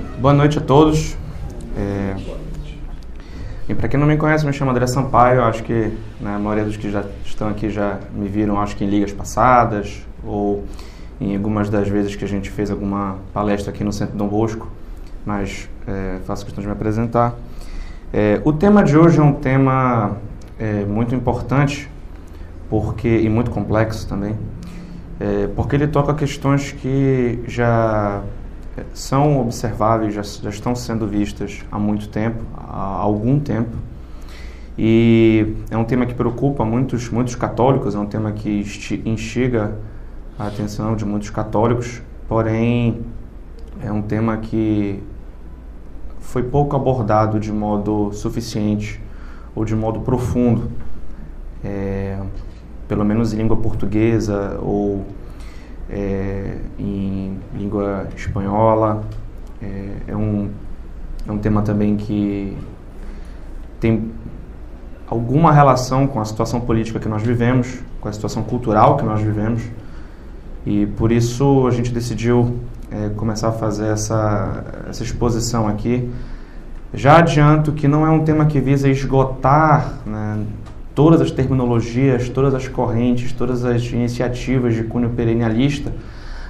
Boa noite a todos. É... E para quem não me conhece, me chamo André Sampaio. Acho que né, a maioria dos que já estão aqui já me viram, acho que em ligas passadas ou em algumas das vezes que a gente fez alguma palestra aqui no Centro Dom Bosco. Mas é, faço questão de me apresentar. É, o tema de hoje é um tema é, muito importante porque e muito complexo também, é, porque ele toca questões que já são observáveis, já, já estão sendo vistas há muito tempo, há algum tempo. E é um tema que preocupa muitos, muitos católicos, é um tema que instiga a atenção de muitos católicos, porém é um tema que foi pouco abordado de modo suficiente ou de modo profundo, é, pelo menos em língua portuguesa ou é, em língua espanhola. É, é, um, é um tema também que tem alguma relação com a situação política que nós vivemos, com a situação cultural que nós vivemos. E por isso a gente decidiu é, começar a fazer essa, essa exposição aqui. Já adianto que não é um tema que visa esgotar né, todas as terminologias, todas as correntes, todas as iniciativas de cunho perennialista,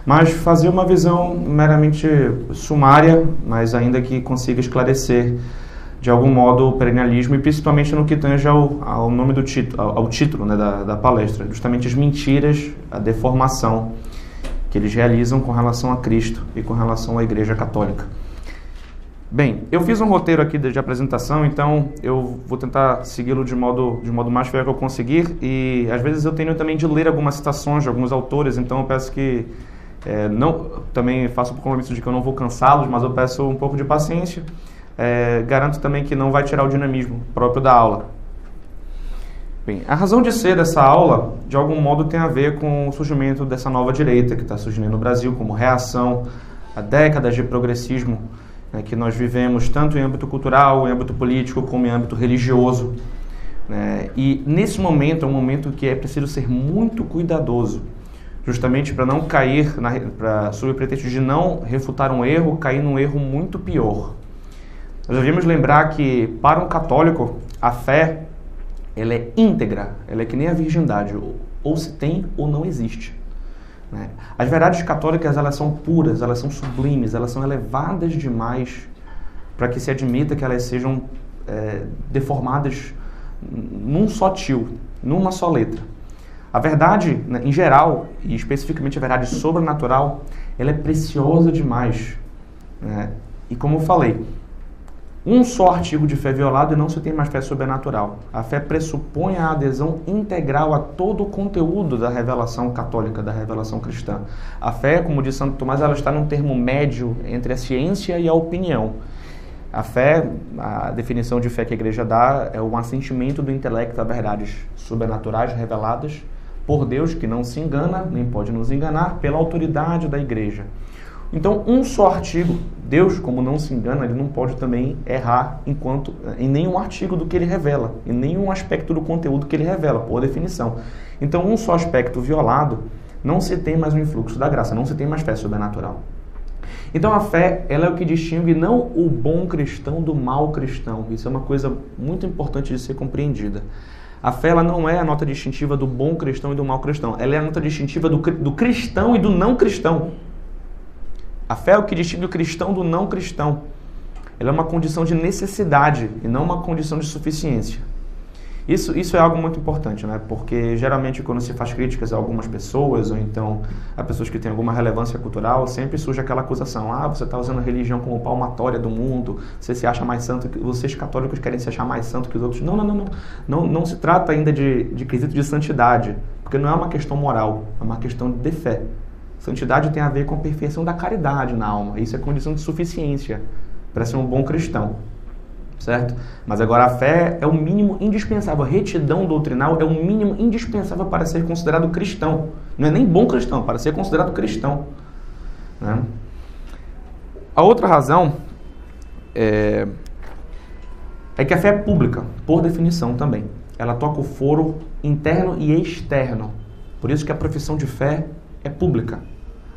mas fazer uma visão meramente sumária, mas ainda que consiga esclarecer de algum modo o perennialismo e principalmente no que tange ao, ao nome do título, ao, ao título né, da, da palestra, justamente as mentiras, a deformação que eles realizam com relação a Cristo e com relação à Igreja Católica. Bem, eu fiz um roteiro aqui de, de apresentação, então eu vou tentar segui-lo de modo, de modo mais fiel que eu conseguir. E às vezes eu tenho também de ler algumas citações de alguns autores, então eu peço que. É, não, também faço o compromisso de que eu não vou cansá-los, mas eu peço um pouco de paciência. É, garanto também que não vai tirar o dinamismo próprio da aula. Bem, a razão de ser dessa aula, de algum modo, tem a ver com o surgimento dessa nova direita que está surgindo no Brasil como reação a décadas de progressismo né, que nós vivemos tanto em âmbito cultural, em âmbito político, como em âmbito religioso. Né? E nesse momento é um momento que é preciso ser muito cuidadoso, justamente para não cair, na, pra, sob o pretexto de não refutar um erro, cair num erro muito pior. Nós devemos lembrar que, para um católico, a fé ela é íntegra, ela é que nem a virgindade, ou se tem ou não existe. Né? As verdades católicas elas são puras, elas são sublimes, elas são elevadas demais para que se admita que elas sejam é, deformadas num só tio, numa só letra. A verdade, né, em geral, e especificamente a verdade sobrenatural, ela é preciosa demais. Né? E como eu falei, um só artigo de fé violado e não se tem mais fé sobrenatural. A fé pressupõe a adesão integral a todo o conteúdo da revelação católica, da revelação cristã. A fé, como diz Santo Tomás, ela está num termo médio entre a ciência e a opinião. A fé, a definição de fé que a igreja dá é o assentimento do intelecto a verdades sobrenaturais reveladas por Deus, que não se engana, nem pode nos enganar, pela autoridade da igreja. Então, um só artigo, Deus, como não se engana, ele não pode também errar enquanto em nenhum artigo do que ele revela, em nenhum aspecto do conteúdo que ele revela, por definição. Então, um só aspecto violado, não se tem mais um influxo da graça, não se tem mais fé sobrenatural. Então a fé, ela é o que distingue não o bom cristão do mau cristão. Isso é uma coisa muito importante de ser compreendida. A fé ela não é a nota distintiva do bom cristão e do mau cristão. Ela é a nota distintiva do, do cristão e do não cristão. A fé é o que distingue o cristão do não cristão. Ela é uma condição de necessidade e não uma condição de suficiência. Isso, isso é algo muito importante, né? porque geralmente quando se faz críticas a algumas pessoas, ou então a pessoas que têm alguma relevância cultural, sempre surge aquela acusação: ah, você está usando a religião como palmatória do mundo, você se acha mais santo, que vocês católicos querem se achar mais santo que os outros. Não, não, não, não. Não, não se trata ainda de, de quesito de santidade, porque não é uma questão moral, é uma questão de fé. Santidade tem a ver com a perfeição da caridade na alma. Isso é condição de suficiência para ser um bom cristão. Certo? Mas agora a fé é o mínimo indispensável. A retidão doutrinal é o mínimo indispensável para ser considerado cristão. Não é nem bom cristão, para ser considerado cristão. Né? A outra razão é, é que a fé é pública, por definição também. Ela toca o foro interno e externo. Por isso que a profissão de fé é pública.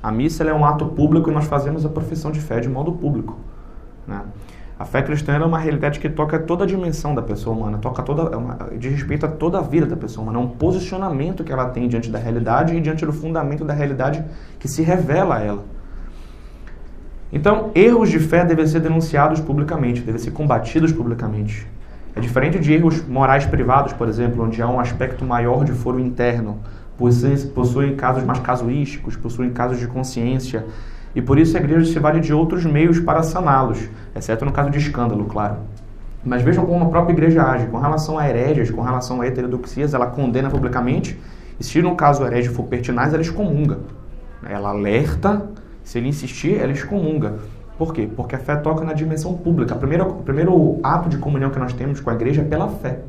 A missa é um ato público e nós fazemos a profissão de fé de modo público. Né? A fé cristã é uma realidade que toca toda a dimensão da pessoa humana, toca toda, é uma, diz respeito a toda a vida da pessoa humana, é um posicionamento que ela tem diante da realidade e diante do fundamento da realidade que se revela a ela. Então, erros de fé devem ser denunciados publicamente, devem ser combatidos publicamente. É diferente de erros morais privados, por exemplo, onde há um aspecto maior de foro interno, possuem casos mais casuísticos, possuem casos de consciência, e por isso a igreja se vale de outros meios para saná-los, exceto no caso de escândalo, claro. Mas vejam como a própria igreja age. Com relação a hereges, com relação a heterodoxias, ela condena publicamente, e se no caso o herege for pertinaz, ela excomunga. Ela alerta, se ele insistir, ela excomunga. Por quê? Porque a fé toca na dimensão pública. O primeiro, o primeiro ato de comunhão que nós temos com a igreja é pela fé.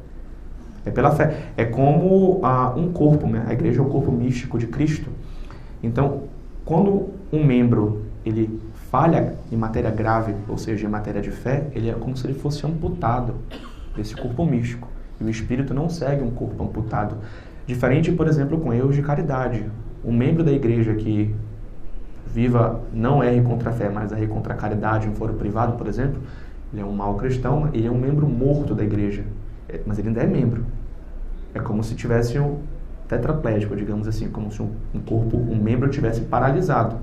É pela fé. É como um corpo, né? A igreja é o corpo místico de Cristo. Então, quando um membro ele falha em matéria grave, ou seja, em matéria de fé, ele é como se ele fosse amputado desse corpo místico. E o espírito não segue um corpo amputado. Diferente, por exemplo, com erros de caridade. Um membro da igreja que viva, não erre contra a fé, mas erre contra a caridade em foro privado, por exemplo, ele é um mau cristão, ele é um membro morto da igreja. É, mas ele ainda é membro. É como se tivesse um, tetraplégico, digamos assim, como se um, corpo, um membro tivesse paralisado.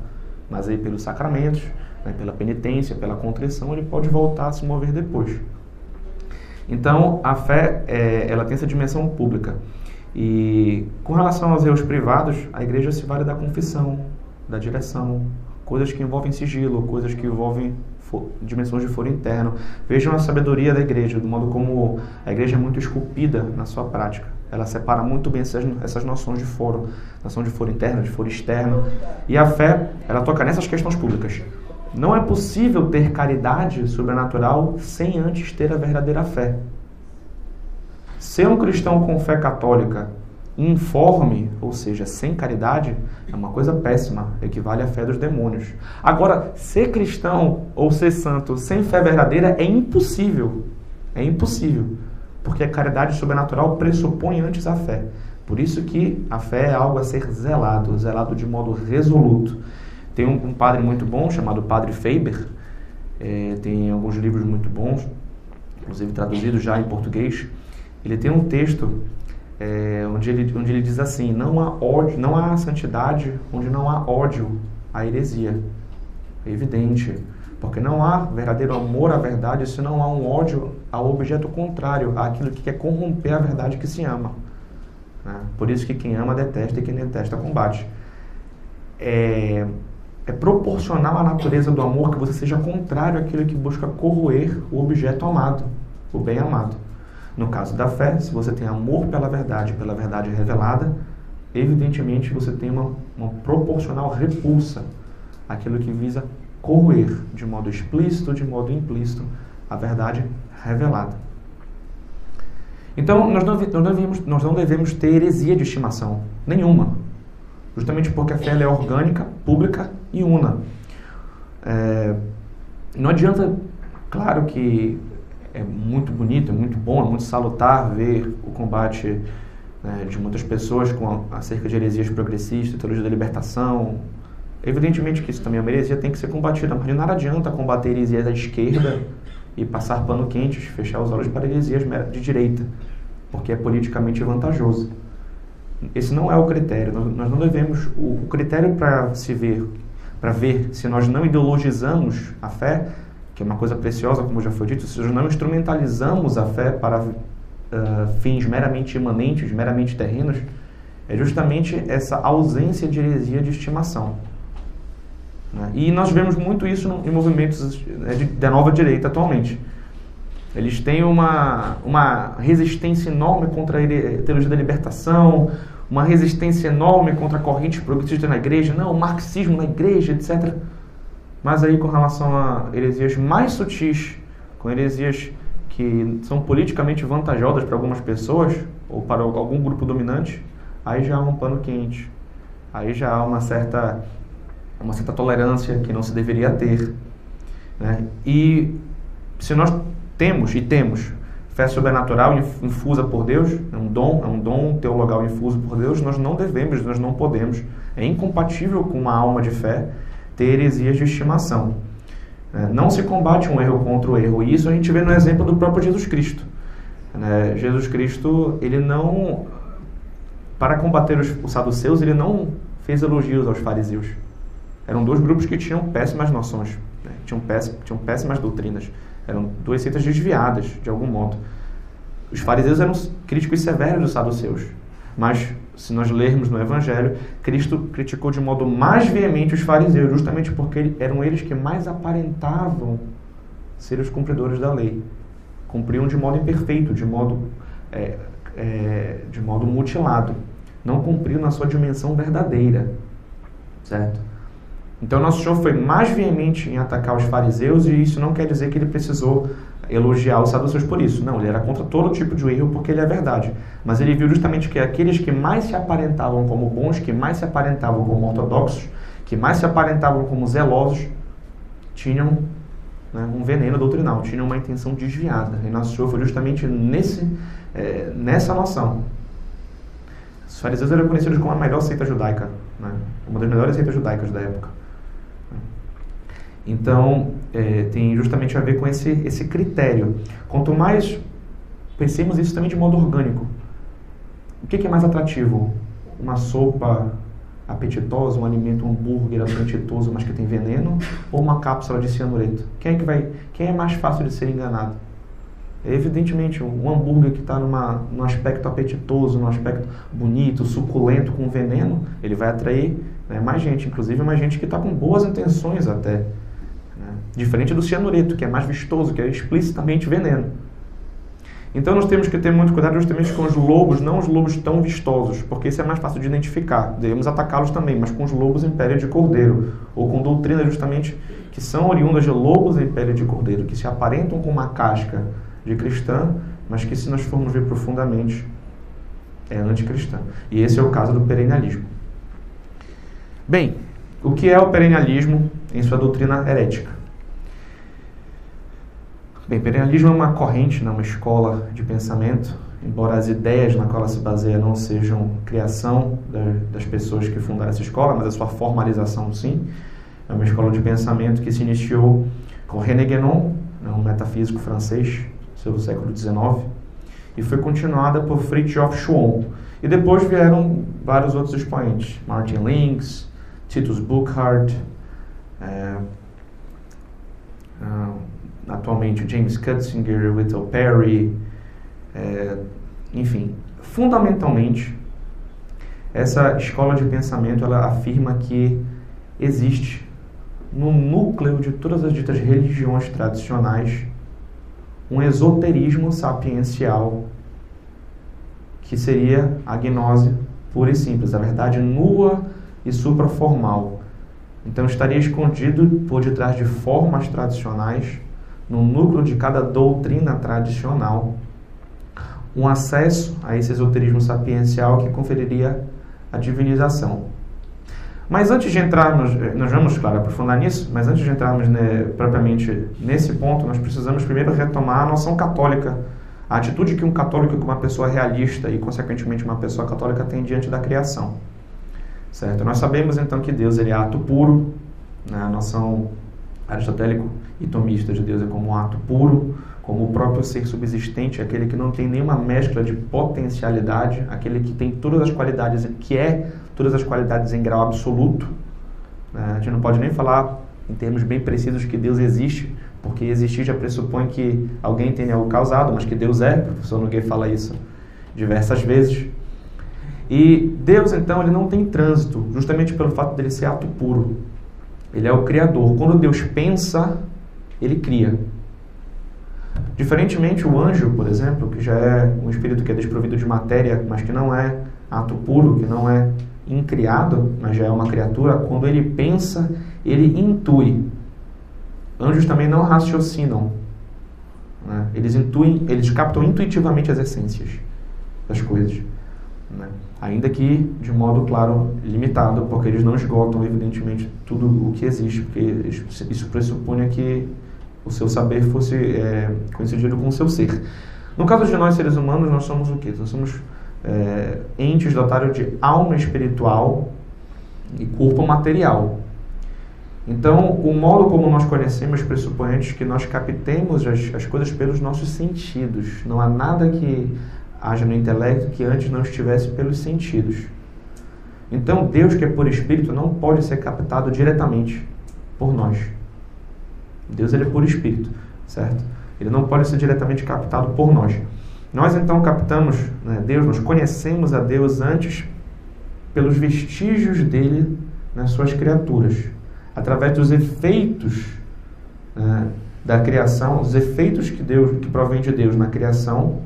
Mas aí pelos sacramentos, né, pela penitência, pela contrição, ele pode voltar a se mover depois. Então, a fé, é, ela tem essa dimensão pública. E com relação aos erros privados, a igreja se vale da confissão, da direção, coisas que envolvem sigilo, coisas que envolvem dimensões de foro interno. Vejam a sabedoria da igreja, do modo como a igreja é muito esculpida na sua prática. Ela separa muito bem essas, essas noções de foro, noção de foro interno, de foro externo. E a fé, ela toca nessas questões públicas. Não é possível ter caridade sobrenatural sem antes ter a verdadeira fé. Ser um cristão com fé católica informe, ou seja, sem caridade, é uma coisa péssima, equivale à fé dos demônios. Agora, ser cristão ou ser santo sem fé verdadeira é impossível. É impossível porque a caridade sobrenatural pressupõe antes a fé. Por isso que a fé é algo a ser zelado, zelado de modo resoluto. Tem um, um padre muito bom chamado Padre Faber, é, tem alguns livros muito bons, inclusive traduzidos já em português. Ele tem um texto é, onde, ele, onde ele diz assim: não há ódio, não há santidade onde não há ódio à heresia. É evidente. Porque não há verdadeiro amor à verdade se não há um ódio ao objeto contrário, àquilo que quer corromper a verdade que se ama. Né? Por isso que quem ama detesta e quem detesta combate. É, é proporcional à natureza do amor que você seja contrário àquilo que busca corroer o objeto amado, o bem amado. No caso da fé, se você tem amor pela verdade, pela verdade revelada, evidentemente você tem uma, uma proporcional repulsa àquilo que visa corroer de modo explícito, de modo implícito, a verdade revelada. Então, nós não, nós, devemos, nós não devemos ter heresia de estimação, nenhuma. Justamente porque a fé é orgânica, pública e una. É, não adianta, claro que é muito bonito, é muito bom, é muito salutar ver o combate né, de muitas pessoas com acerca de heresias progressistas, teologia da libertação, Evidentemente que isso também é uma heresia, tem que ser combatida, mas nada adianta combater heresias à esquerda e passar pano quente, fechar os olhos para heresias de direita, porque é politicamente vantajoso. Esse não é o critério. Nós não devemos. O critério para se ver, para ver se nós não ideologizamos a fé, que é uma coisa preciosa, como já foi dito, se nós não instrumentalizamos a fé para uh, fins meramente imanentes, meramente terrenos, é justamente essa ausência de heresia de estimação. Né? E nós vemos muito isso em movimentos né, de, da nova direita atualmente. Eles têm uma, uma resistência enorme contra a teologia da libertação, uma resistência enorme contra a corrente progressista na igreja, não, o marxismo na igreja, etc. Mas aí com relação a heresias mais sutis, com heresias que são politicamente vantajosas para algumas pessoas ou para algum grupo dominante, aí já há um pano quente. Aí já há uma certa uma certa tolerância que não se deveria ter. Né? E se nós temos e temos fé sobrenatural infusa por Deus, é um dom, é um dom teologal infuso por Deus, nós não devemos, nós não podemos, é incompatível com uma alma de fé ter heresias de estimação. Né? Não se combate um erro contra o erro. E isso a gente vê no exemplo do próprio Jesus Cristo. Né? Jesus Cristo, ele não, para combater os, os saduceus, ele não fez elogios aos fariseus. Eram dois grupos que tinham péssimas noções, né? tinham, péssimas, tinham péssimas doutrinas. Eram duas seitas desviadas, de algum modo. Os fariseus eram críticos severos dos saduceus. Mas, se nós lermos no Evangelho, Cristo criticou de modo mais veemente os fariseus, justamente porque eram eles que mais aparentavam ser os cumpridores da lei. Cumpriam de modo imperfeito, de modo, é, é, de modo mutilado. Não cumpriam na sua dimensão verdadeira. Certo? Então, nosso Senhor foi mais veemente em atacar os fariseus, e isso não quer dizer que ele precisou elogiar os saduceus por isso. Não, ele era contra todo tipo de erro porque ele é verdade. Mas ele viu justamente que aqueles que mais se aparentavam como bons, que mais se aparentavam como ortodoxos, que mais se aparentavam como zelosos, tinham né, um veneno doutrinal, tinham uma intenção desviada. E nosso Senhor foi justamente nesse, é, nessa noção. Os fariseus eram conhecidos como a melhor seita judaica, né, uma das melhores seitas judaicas da época. Então, é, tem justamente a ver com esse, esse critério. Quanto mais pensemos isso também de modo orgânico. O que, que é mais atrativo? Uma sopa apetitosa, um alimento, um hambúrguer apetitoso, mas que tem veneno, ou uma cápsula de cianureto? Quem é que vai? Quem é mais fácil de ser enganado? Evidentemente, um hambúrguer que está num aspecto apetitoso, num aspecto bonito, suculento, com veneno, ele vai atrair né, mais gente, inclusive mais gente que está com boas intenções até. Diferente do cianureto, que é mais vistoso, que é explicitamente veneno. Então nós temos que ter muito cuidado justamente com os lobos, não os lobos tão vistosos, porque isso é mais fácil de identificar. Devemos atacá-los também, mas com os lobos em pele de cordeiro, ou com doutrinas justamente que são oriundas de lobos em pele de cordeiro, que se aparentam com uma casca de cristã, mas que se nós formos ver profundamente é anticristã. E esse é o caso do perennialismo. Bem, o que é o perennialismo em sua doutrina herética? Imperialismo é uma corrente, né, uma escola de pensamento, embora as ideias na qual ela se baseia não sejam criação das pessoas que fundaram essa escola, mas a sua formalização sim. É uma escola de pensamento que se iniciou com René Guénon, né, um metafísico francês, do século XIX, e foi continuada por Fritjof Schwann. E depois vieram vários outros expoentes, Martin Links, Titus Buchard, é, atualmente o James Cutzinger, o Whittle Perry, é, enfim, fundamentalmente essa escola de pensamento ela afirma que existe no núcleo de todas as ditas religiões tradicionais um esoterismo sapiencial que seria a gnose pura e simples, a verdade nua e supraformal. Então estaria escondido por detrás de formas tradicionais no núcleo de cada doutrina tradicional, um acesso a esse esoterismo sapiencial que conferiria a divinização. Mas antes de entrarmos, eh, nós vamos, claro, aprofundar nisso, mas antes de entrarmos né, propriamente nesse ponto, nós precisamos primeiro retomar a noção católica, a atitude que um católico, que uma pessoa realista e, consequentemente, uma pessoa católica tem diante da criação. Certo? Nós sabemos então que Deus ele é ato puro, né? a noção aristotélico e tomista de Deus é como um ato puro, como o próprio ser subsistente, aquele que não tem nenhuma mescla de potencialidade, aquele que tem todas as qualidades, que é todas as qualidades em grau absoluto. Né? A gente não pode nem falar em termos bem precisos que Deus existe, porque existir já pressupõe que alguém tenha o causado, mas que Deus é, o professor Nogueira fala isso diversas vezes. E Deus, então, ele não tem trânsito, justamente pelo fato dele ser ato puro. Ele é o Criador. Quando Deus pensa, ele cria. Diferentemente, o anjo, por exemplo, que já é um espírito que é desprovido de matéria, mas que não é ato puro, que não é incriado, mas já é uma criatura, quando ele pensa, ele intui. Anjos também não raciocinam. Né? Eles intuem, eles captam intuitivamente as essências das coisas. Né? Ainda que de modo, claro, limitado, porque eles não esgotam, evidentemente, tudo o que existe, porque isso pressupunha que o seu saber fosse é, coincidido com o seu ser. No caso de nós, seres humanos, nós somos o quê? Nós somos é, entes dotados de alma espiritual e corpo material. Então, o modo como nós conhecemos pressupõe que nós captemos as, as coisas pelos nossos sentidos. Não há nada que haja no intelecto que antes não estivesse pelos sentidos. Então, Deus que é por espírito não pode ser captado diretamente por nós. Deus ele é por espírito, certo? Ele não pode ser diretamente captado por nós. Nós então captamos né, Deus, nós conhecemos a Deus antes pelos vestígios dele nas suas criaturas, através dos efeitos né, da criação, os efeitos que Deus, que provém de Deus na criação,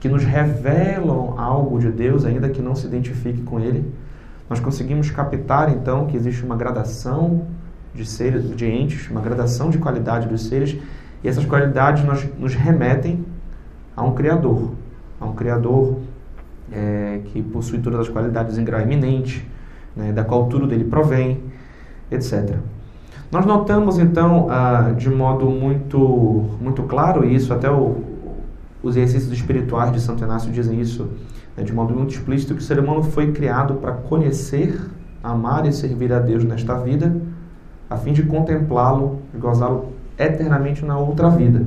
que nos revelam algo de Deus, ainda que não se identifique com Ele nós conseguimos captar então que existe uma gradação de seres, de entes, uma gradação de qualidade dos seres, e essas qualidades nos, remetem a um Criador, a um Criador é, que possui todas as qualidades em grau eminente, né, da qual tudo dele provém, etc. Nós notamos então ah, de modo muito, muito claro isso, até o, os exercícios espirituais de Santo Inácio dizem isso é de modo muito explícito que o ser humano foi criado para conhecer, amar e servir a Deus nesta vida, a fim de contemplá-lo e gozá-lo eternamente na outra vida.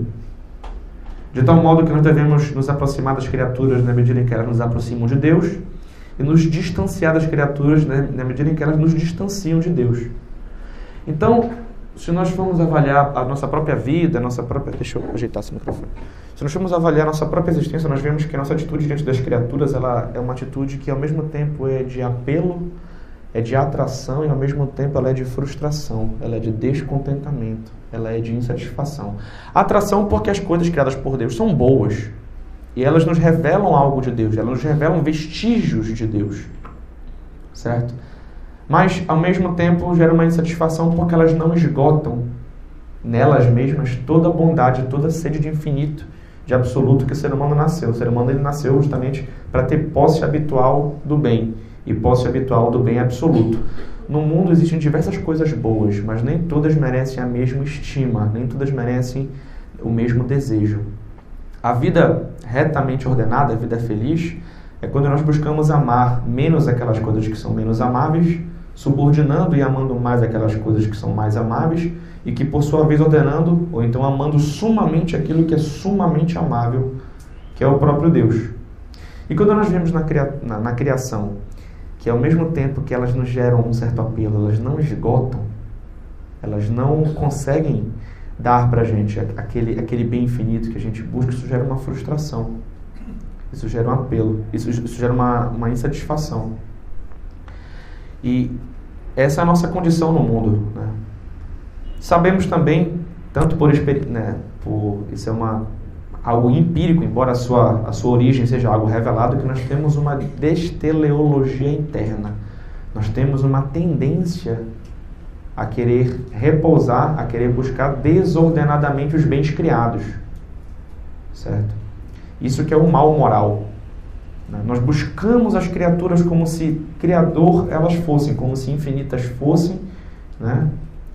De tal modo que nós devemos nos aproximar das criaturas na medida em que elas nos aproximam de Deus e nos distanciar das criaturas na medida em que elas nos distanciam de Deus. Então, se nós formos avaliar a nossa própria vida, a nossa própria. Deixa eu ajeitar esse microfone. Se nós formos avaliar a nossa própria existência, nós vemos que a nossa atitude diante das criaturas ela é uma atitude que, ao mesmo tempo, é de apelo, é de atração e, ao mesmo tempo, ela é de frustração, ela é de descontentamento, ela é de insatisfação. Atração porque as coisas criadas por Deus são boas e elas nos revelam algo de Deus, elas nos revelam vestígios de Deus, certo? Mas ao mesmo tempo gera uma insatisfação porque elas não esgotam nelas mesmas toda a bondade, toda a sede de infinito, de absoluto que o ser humano nasceu. O ser humano ele nasceu justamente para ter posse habitual do bem e posse habitual do bem absoluto. No mundo existem diversas coisas boas, mas nem todas merecem a mesma estima, nem todas merecem o mesmo desejo. A vida retamente ordenada, a vida feliz, é quando nós buscamos amar menos aquelas coisas que são menos amáveis subordinando e amando mais aquelas coisas que são mais amáveis e que, por sua vez, ordenando ou então amando sumamente aquilo que é sumamente amável, que é o próprio Deus. E quando nós vemos na, cria na, na criação que, ao mesmo tempo que elas nos geram um certo apelo, elas não esgotam, elas não conseguem dar para a gente aquele, aquele bem infinito que a gente busca, isso gera uma frustração, isso gera um apelo, isso, isso gera uma, uma insatisfação. E essa é a nossa condição no mundo. Né? Sabemos também, tanto por experiência, né, por isso é uma algo empírico, embora a sua, a sua origem seja algo revelado, que nós temos uma desteleologia interna. Nós temos uma tendência a querer repousar, a querer buscar desordenadamente os bens criados. Certo? Isso que é o mal moral. Né? Nós buscamos as criaturas como se criador elas fossem, como se infinitas fossem, né?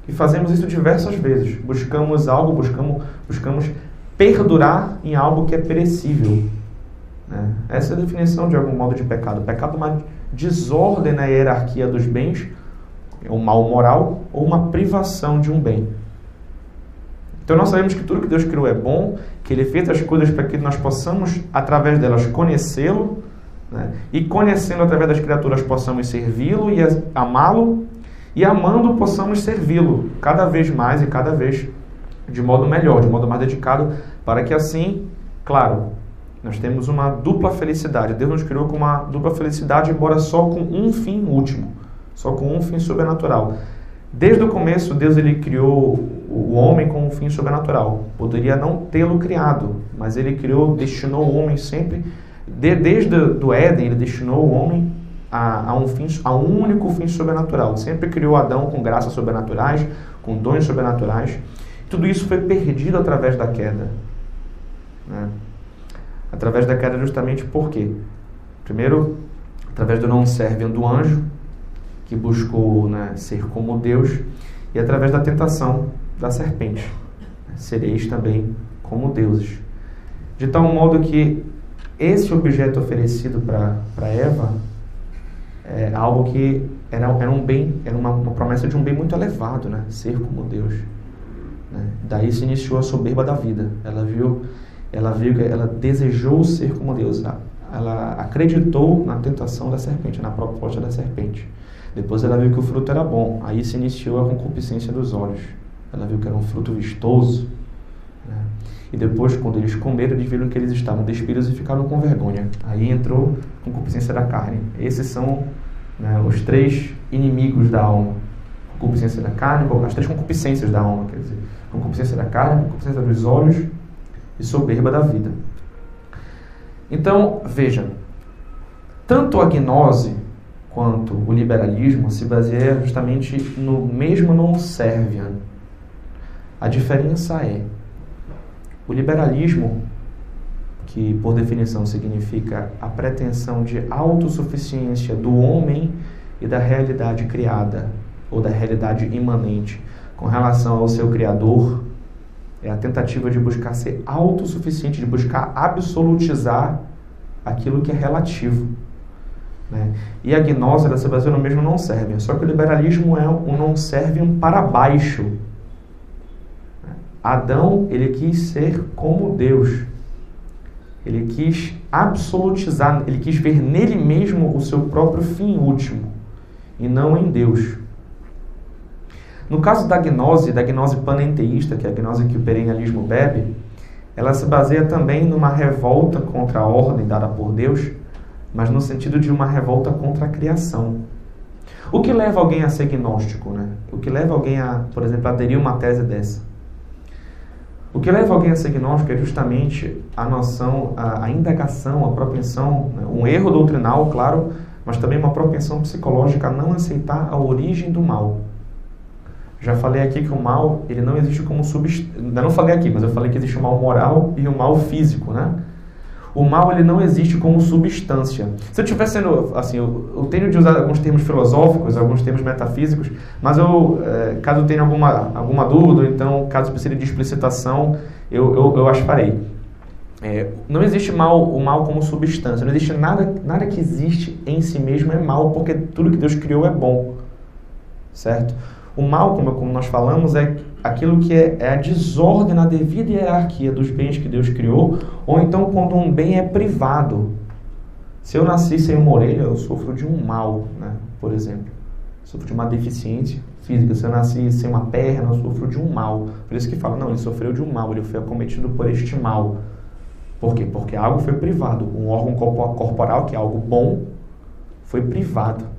E fazemos isso diversas vezes. Buscamos algo, buscamos, buscamos perdurar em algo que é perecível. Né? Essa é a definição de algum modo de pecado. pecado é uma desordem na hierarquia dos bens, é um mal moral ou uma privação de um bem. Então nós sabemos que tudo que Deus criou é bom, que Ele fez as coisas para que nós possamos, através delas, conhecê-lo, né? e conhecendo através das criaturas possamos servi-lo e amá-lo, e amando possamos servi-lo cada vez mais e cada vez de modo melhor, de modo mais dedicado, para que assim, claro, nós temos uma dupla felicidade. Deus nos criou com uma dupla felicidade, embora só com um fim último, só com um fim sobrenatural. Desde o começo, Deus ele criou o homem com um fim sobrenatural. Poderia não tê-lo criado, mas ele criou, destinou o homem sempre, de, desde do Éden, ele destinou o homem a, a, um fim, a um único fim sobrenatural. Sempre criou Adão com graças sobrenaturais, com dons sobrenaturais. Tudo isso foi perdido através da queda. Né? Através da queda justamente por quê? Primeiro, através do não servem do anjo, que buscou né, ser como Deus, e através da tentação da serpente. Sereis também como deuses. De tal modo que esse objeto oferecido para Eva é algo que era, era um bem, era uma, uma promessa de um bem muito elevado, né? Ser como Deus. Né? Daí se iniciou a soberba da vida. Ela viu, ela viu que ela desejou ser como Deus. Ela acreditou na tentação da serpente, na proposta da serpente. Depois ela viu que o fruto era bom. Aí se iniciou a concupiscência dos olhos. Ela viu que era um fruto vistoso. E depois, quando eles comeram, eles viram que eles estavam despidos e ficaram com vergonha. Aí entrou a concupiscência da carne. Esses são né, os três inimigos da alma. Concupiscência da carne, as três concupiscências da alma, quer dizer, concupiscência da carne, concupiscência dos olhos e soberba da vida. Então, veja, tanto a gnose quanto o liberalismo se baseia justamente no mesmo non serviam. A diferença é o liberalismo, que por definição significa a pretensão de autossuficiência do homem e da realidade criada ou da realidade imanente com relação ao seu criador, é a tentativa de buscar ser autossuficiente, de buscar absolutizar aquilo que é relativo. Né? E a gnose se no mesmo não serve. Só que o liberalismo é um não serve para baixo. Adão, ele quis ser como Deus. Ele quis absolutizar, ele quis ver nele mesmo o seu próprio fim último e não em Deus. No caso da gnose, da gnose panenteísta, que é a gnose que o perennialismo bebe, ela se baseia também numa revolta contra a ordem dada por Deus, mas no sentido de uma revolta contra a criação. O que leva alguém a ser gnóstico? Né? O que leva alguém a, por exemplo, aderir a uma tese dessa? O que leva alguém a ser gnóstico é justamente a noção, a, a indagação, a propensão, né? um erro doutrinal, claro, mas também uma propensão psicológica a não aceitar a origem do mal. Já falei aqui que o mal, ele não existe como substância. Não falei aqui, mas eu falei que existe o mal moral e o mal físico, né? O mal, ele não existe como substância. Se eu estiver sendo, assim, eu, eu, tenho de usar alguns termos filosóficos, alguns termos metafísicos, mas eu, é, caso tenha alguma, alguma dúvida, ou então, caso precise de explicitação, eu, eu, eu as farei. É, não existe mal, o mal como substância, não existe nada, nada que existe em si mesmo é mal, porque tudo que Deus criou é bom, certo? O mal, como, como nós falamos, é aquilo que é, é, a desordem na devida hierarquia dos bens que Deus criou, ou então quando um bem é privado. Se eu nasci sem uma orelha, eu sofro de um mal, né? por exemplo. Sofro de uma deficiência física. Se eu nasci sem uma perna, eu sofro de um mal. Por isso que fala, não, ele sofreu de um mal, ele foi acometido por este mal. Por quê? Porque algo foi privado. Um órgão corporal, que é algo bom, foi privado.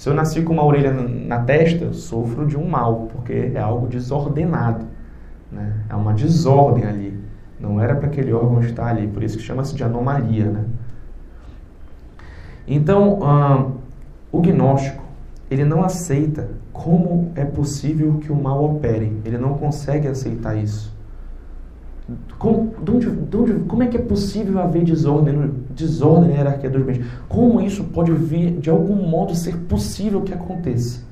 Se eu nasci com uma orelha na testa, eu sofro de um mal, porque é algo desordenado. Né? É uma desordem ali. Não era para aquele órgão estar ali, por isso que chama-se de anomalia. Né? Então, hum, o gnóstico, ele não aceita como é possível que o mal opere. Ele não consegue aceitar isso. Como, de onde, de onde, como é que é possível haver desordem, desordem na hierarquia dos bens? Como isso pode vir, de algum modo, ser possível que aconteça?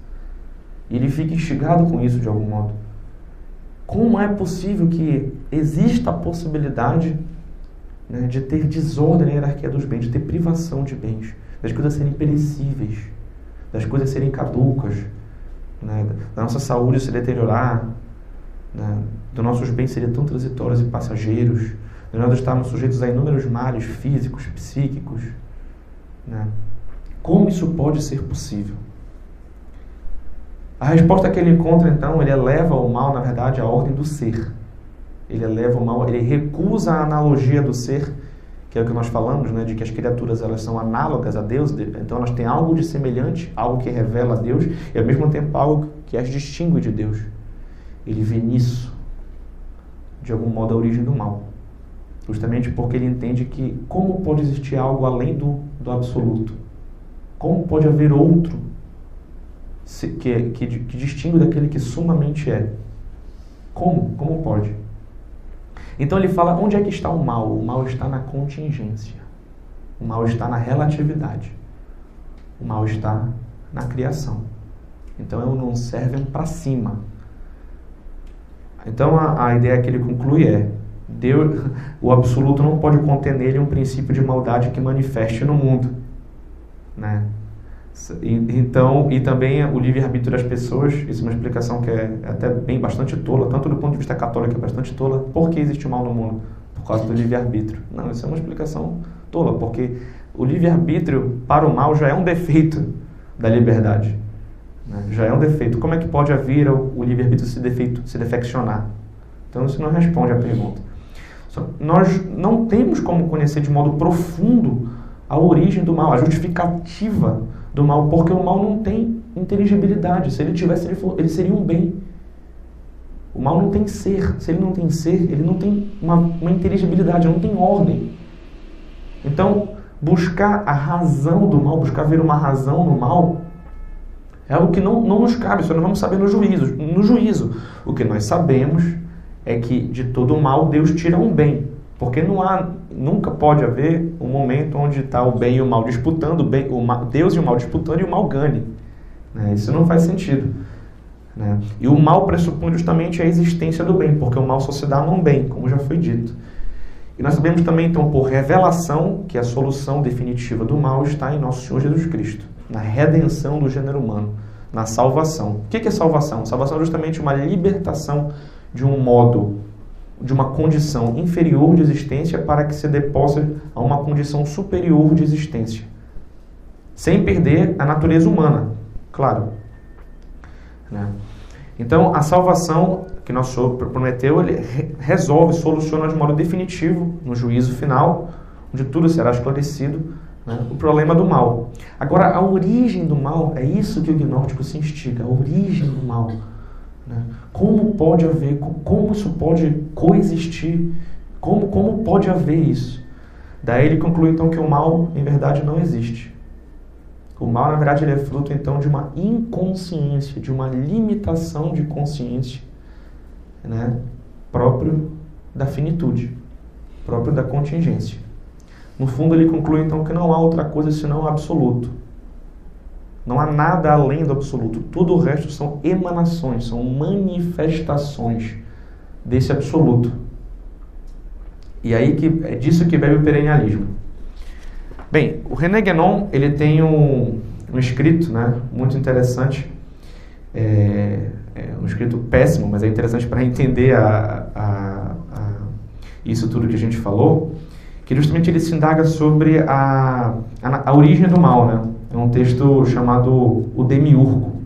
E ele fica instigado com isso, de algum modo. Como é possível que exista a possibilidade né, de ter desordem na hierarquia dos bens, de ter privação de bens, das coisas serem perecíveis, das coisas serem caducas, né, da nossa saúde se deteriorar, né, dos nossos bens seriam tão transitórios e passageiros, nós estamos sujeitos a inúmeros males físicos, psíquicos. Né? Como isso pode ser possível? A resposta que ele encontra, então, ele eleva o mal, na verdade, à ordem do ser. Ele eleva o mal, ele recusa a analogia do ser, que é o que nós falamos, né, de que as criaturas elas são análogas a Deus, então elas têm algo de semelhante, algo que revela a Deus, e ao mesmo tempo algo que as distingue de Deus. Ele vê nisso, de algum modo, a origem do mal. Justamente porque ele entende que como pode existir algo além do, do absoluto? Como pode haver outro que, que, que distingue daquele que sumamente é? Como? Como pode? Então ele fala onde é que está o mal? O mal está na contingência. O mal está na relatividade. O mal está na criação. Então é um não servem para cima. Então a, a ideia que ele conclui é: Deus, o absoluto não pode conter nele um princípio de maldade que manifeste no mundo, né? Então, e também o livre-arbítrio das pessoas, isso é uma explicação que é até bem bastante tola, tanto do ponto de vista católico é bastante tola. Por que existe o mal no mundo? Por causa do livre-arbítrio. Não, isso é uma explicação tola, porque o livre-arbítrio para o mal já é um defeito da liberdade. Né? Já é um defeito. Como é que pode haver o livre-arbítrio se, defeito, se defeccionar? Então, isso não responde à pergunta. Nós não temos como conhecer de modo profundo a origem do mal, a justificativa do mal, porque o mal não tem inteligibilidade. Se ele tivesse, ele, for, ele seria um bem. O mal não tem ser. Se ele não tem ser, ele não tem uma, uma inteligibilidade, não tem ordem. Então, buscar a razão do mal, buscar ver uma razão no mal, é algo que não, não nos cabe, isso nós vamos saber no juízo. No juízo, o que nós sabemos é que de todo mal Deus tira um bem. Porque não há, nunca pode haver um momento onde está o bem e o mal disputando, o bem, o mal, Deus e o mal disputando e o mal ganhe. Né? Isso não faz sentido. Né? E o mal pressupõe justamente a existência do bem, porque o mal só se dá num bem, como já foi dito. E nós sabemos também, então, por revelação, que a solução definitiva do mal está em nosso Senhor Jesus Cristo, na redenção do gênero humano, na salvação. O que é salvação? Salvação é justamente uma libertação de um modo, de uma condição inferior de existência para que se deposse a uma condição superior de existência. Sem perder a natureza humana, claro. Né? Então, a salvação que nosso Senhor prometeu, ele resolve, soluciona de modo definitivo, no juízo final, onde tudo será esclarecido, né, o problema do mal. Agora, a origem do mal, é isso que o gnóstico se instiga, a origem do mal. Né? Como pode haver, como isso pode coexistir, como, como pode haver isso? Daí ele conclui então que o mal, em verdade, não existe. O mal, na verdade, ele é fruto então de uma inconsciência, de uma limitação de consciência, né? próprio da finitude, próprio da contingência. No fundo, ele conclui então que não há outra coisa senão o absoluto. Não há nada além do absoluto. Tudo o resto são emanações, são manifestações desse absoluto. E aí que é disso que bebe o perennialismo. Bem, o René Guénon, ele tem um, um escrito né, muito interessante, é, é, um escrito péssimo, mas é interessante para entender a, a, a, isso tudo que a gente falou, que justamente ele se indaga sobre a, a, a origem do mal, né? É um texto chamado O Demiurgo.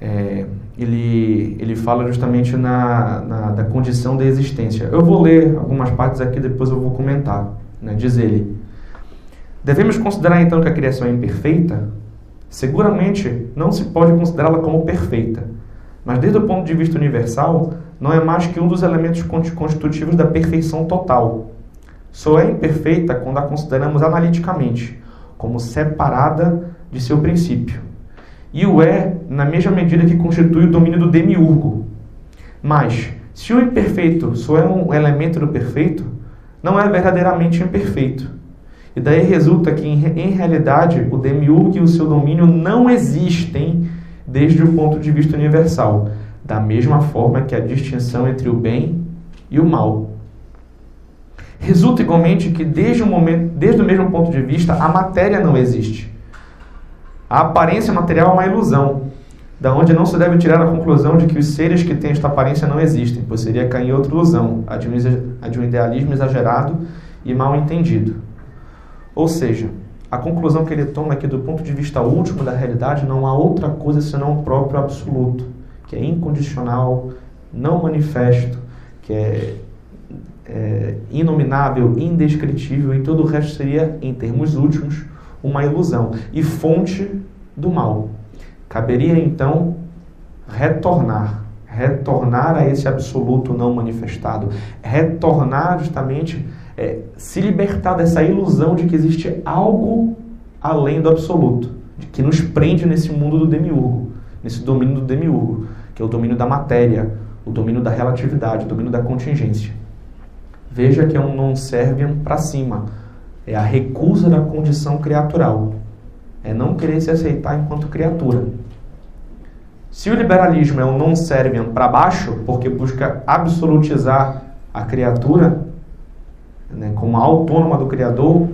É, ele, ele fala justamente na, na, da condição da existência. Eu vou ler algumas partes aqui, depois eu vou comentar. Né? Diz ele: Devemos considerar então que a criação é imperfeita? Seguramente não se pode considerá-la como perfeita, mas desde o ponto de vista universal, não é mais que um dos elementos constitutivos da perfeição total. Só é imperfeita quando a consideramos analiticamente, como separada de seu princípio. E o é na mesma medida que constitui o domínio do demiurgo. Mas, se o imperfeito só é um elemento do perfeito, não é verdadeiramente imperfeito. E daí resulta que, em, realidade, o demiurgo e o seu domínio não existem desde o ponto de vista universal, da mesma forma que a distinção entre o bem e o mal Resulta igualmente que desde o, momento, desde o mesmo ponto de vista, a matéria não existe. A aparência material é uma ilusão, da onde não se deve tirar a conclusão de que os seres que têm esta aparência não existem, pois seria cair em outra ilusão, a de um idealismo exagerado e mal entendido. Ou seja, a conclusão que ele toma é que, do ponto de vista último da realidade, não há outra coisa senão o próprio absoluto, que é incondicional, não manifesto, que é é, inominável, indescritível, e todo o resto seria, em termos últimos, uma ilusão e fonte do mal. Caberia então retornar, retornar a esse absoluto não manifestado, retornar justamente, é, se libertar dessa ilusão de que existe algo além do absoluto, de que nos prende nesse mundo do demiurgo, nesse domínio do demiurgo, que é o domínio da matéria, o domínio da relatividade, o domínio da contingência. Veja que é um non serviam para cima. É a recusa da condição criatural. É não querer se aceitar enquanto criatura. Se o liberalismo é um non serviam para baixo, porque busca absolutizar a criatura né, como autônoma do Criador,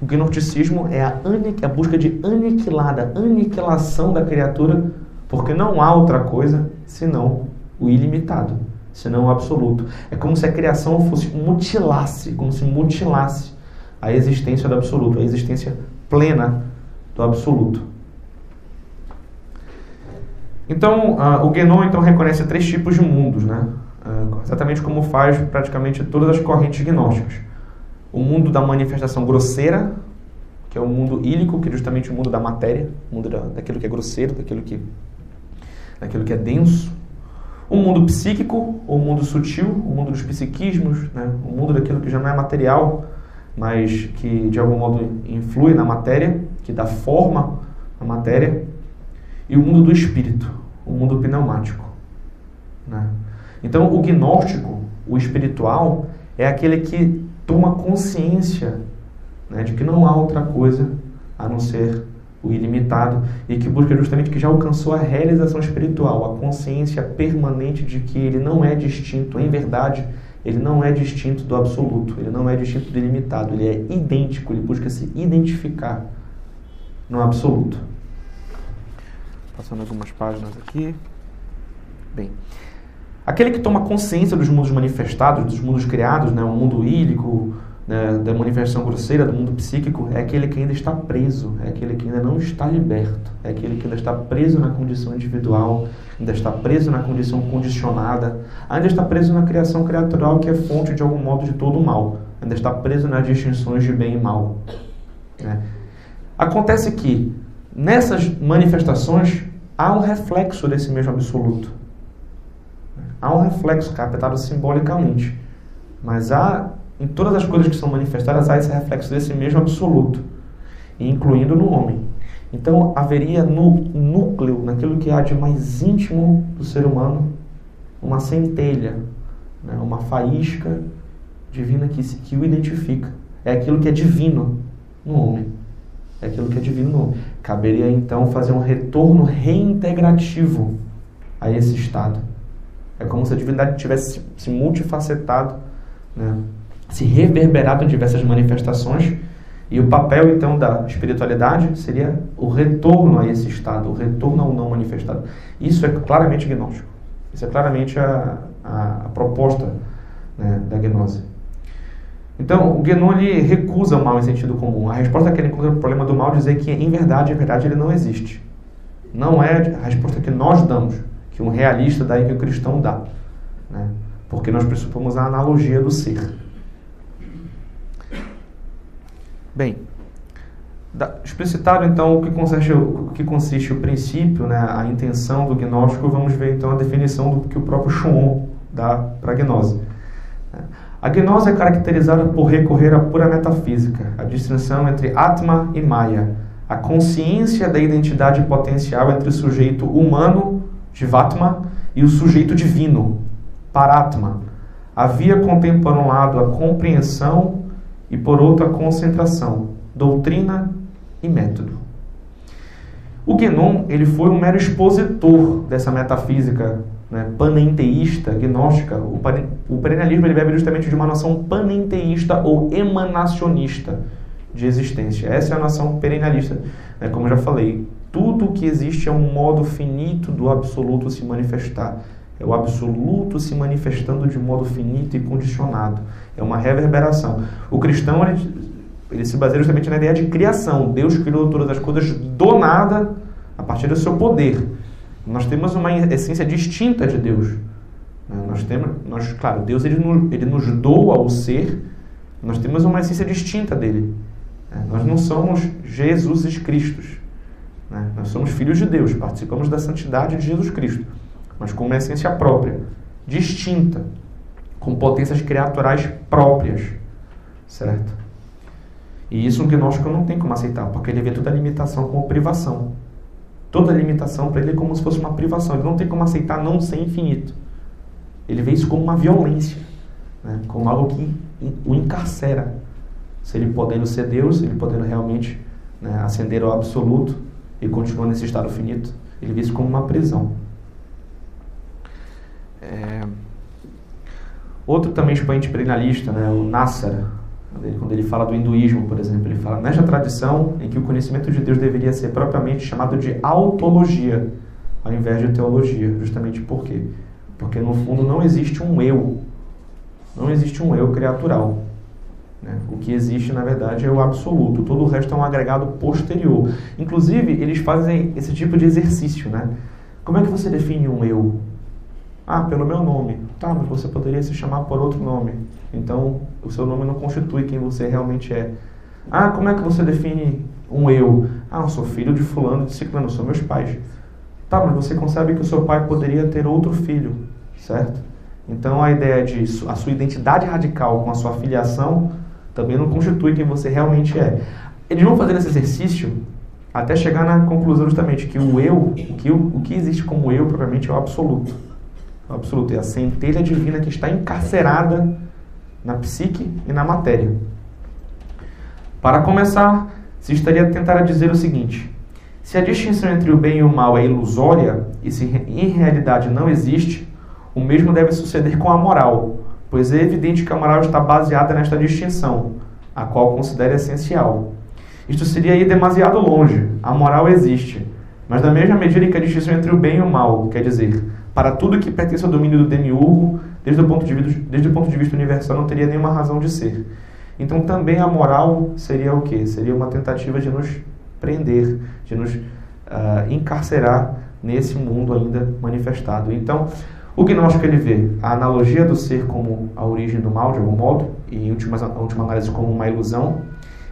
O gnosticismo é a, a busca de aniquilada, aniquilação da criatura, porque não há outra coisa senão o ilimitado, senão o absoluto. É como se a criação fosse mutilasse, como se mutilasse a existência do absoluto, a existência plena do absoluto. Então, uh, o Guénon então reconhece três tipos de mundos, né? Uh, exatamente como faz praticamente todas as correntes gnósticas. O mundo da manifestação grosseira, que é o mundo ílico, que é justamente o mundo da matéria, o mundo da, daquilo que é grosseiro, daquilo que, daquilo que é denso. O mundo psíquico, o mundo sutil, o mundo dos psiquismos, né? o mundo daquilo que já não é material, mas que de algum modo influi na matéria, que dá forma à matéria, e o mundo do espírito, o mundo pneumático. Né? Então, o gnóstico, o espiritual, é aquele que toma consciência né, de que não há outra coisa a não ser o ilimitado e que busca justamente que já alcançou a realização espiritual, a consciência permanente de que ele não é distinto, em verdade, ele não é distinto do absoluto, ele não é distinto do ilimitado, ele é idêntico, ele busca se identificar no absoluto. Passando algumas páginas aqui. Bem, aquele que toma consciência dos mundos manifestados, dos mundos criados, né, o mundo ílico, né, da manifestação grosseira, do mundo psíquico, é aquele que ainda está preso, é aquele que ainda não está liberto, é aquele que ainda está preso na condição individual, ainda está preso na condição condicionada, ainda está preso na criação criatural que é fonte de algum modo de todo o mal, ainda está preso nas distinções de bem e mal. Né? Acontece que nessas manifestações há um reflexo desse mesmo absoluto. Há um reflexo captado simbolicamente, mas há em todas as coisas que são manifestadas há esse reflexo desse mesmo absoluto, incluindo no homem. Então haveria no núcleo, naquilo que há de mais íntimo do ser humano, uma centelha, né? uma faísca divina que, que o identifica. É aquilo que é divino no homem. É aquilo que é divino no homem. Caberia então fazer um retorno reintegrativo a esse estado. É como se a divindade tivesse se multifacetado, né? Se reverberado em diversas manifestações. E o papel, então, da espiritualidade seria o retorno a esse estado, o retorno ao não manifestado. Isso é claramente gnóstico. Isso é claramente a, a, a proposta né, da gnose. Então, o Guénon ele recusa o mal em sentido comum. A resposta que ele encontra para o problema do mal é dizer que, em verdade, em verdade, ele não existe. Não é a resposta que nós damos, que um realista e que o cristão dá. Né? Porque nós pressupomos a analogia do ser. Bem, da, explicitado então o que, consiste, o que consiste o princípio, né, a intenção do gnóstico, vamos ver então a definição do que o próprio Schuon dá para a gnose. A gnose é caracterizada por recorrer à pura metafísica, a distinção entre Atma e Maya, a consciência da identidade potencial entre o sujeito humano, Jivatma, e o sujeito divino, Paratma. Havia contém um lado a compreensão e por outro a concentração, doutrina e método. O Guénon ele foi um mero expositor dessa metafísica né, panenteísta, gnóstica. O, o perennialismo ele bebe justamente de uma noção panenteísta ou emanacionista de existência. Essa é a noção perennialista. Né, como eu já falei, tudo que existe é um modo finito do absoluto se manifestar. É o absoluto se manifestando de modo finito e condicionado. É uma reverberação. O cristão ele, ele se baseia justamente na ideia de criação. Deus criou todas as coisas do nada a partir do seu poder. Nós temos uma essência distinta de Deus. Né? Nós temos, nós, claro, Deus ele, ele nos doa o ser. Nós temos uma essência distinta dele. Né? Nós não somos Jesus Cristo. Né? Nós somos filhos de Deus, participamos da santidade de Jesus Cristo mas com uma essência própria, distinta, com potências criaturais próprias, certo? E isso um gnóstico não tem como aceitar, porque ele vê toda limitação como privação. Toda limitação para ele é como se fosse uma privação. Ele não tem como aceitar não ser infinito. Ele vê isso como uma violência, né? como algo que o encarcera. Se ele podendo ser Deus, ele podendo realmente né, ascender ao absoluto e continuar nesse estado finito, ele vê isso como uma prisão. É... Outro também expoente perennialista, né, o Nasser, quando ele fala do hinduísmo, por exemplo, ele fala nesta tradição em que o conhecimento de Deus deveria ser propriamente chamado de autologia, ao invés de teologia. Justamente por quê? Porque no fundo não existe um eu, não existe um eu criatural. Né? O que existe, na verdade, é o absoluto. Todo o resto é um agregado posterior. Inclusive, eles fazem esse tipo de exercício. Né? Como é que você define um eu? Ah, pelo meu nome. Tá, mas você poderia se chamar por outro nome. Então, o seu nome não constitui quem você realmente é. Ah, como é que você define um eu? Ah, eu sou filho de fulano, de ciclano, são meus pais. Tá, mas você concebe que o seu pai poderia ter outro filho, certo? Então, a ideia de a sua identidade radical com a sua filiação também não constitui quem você realmente é. Eles vão fazer esse exercício até chegar na conclusão justamente que o eu, o que, o que existe como eu, propriamente, é o absoluto. Absoluto é a centelha divina que está encarcerada na psique e na matéria. Para começar, se estaria tentar dizer o seguinte: se a distinção entre o bem e o mal é ilusória e se em realidade não existe, o mesmo deve suceder com a moral, pois é evidente que a moral está baseada nesta distinção, a qual considera essencial. Isto seria ir demasiado longe. A moral existe, mas da mesma medida que a distinção entre o bem e o mal, quer dizer, para tudo que pertence ao domínio do demiurgo, desde o ponto de vista, desde o ponto de vista universal, não teria nenhuma razão de ser. Então também a moral seria o quê? Seria uma tentativa de nos prender, de nos uh, encarcerar nesse mundo ainda manifestado. Então, o gnóstico ele vê a analogia do ser como a origem do mal, de algum modo, e em última, última análise como uma ilusão.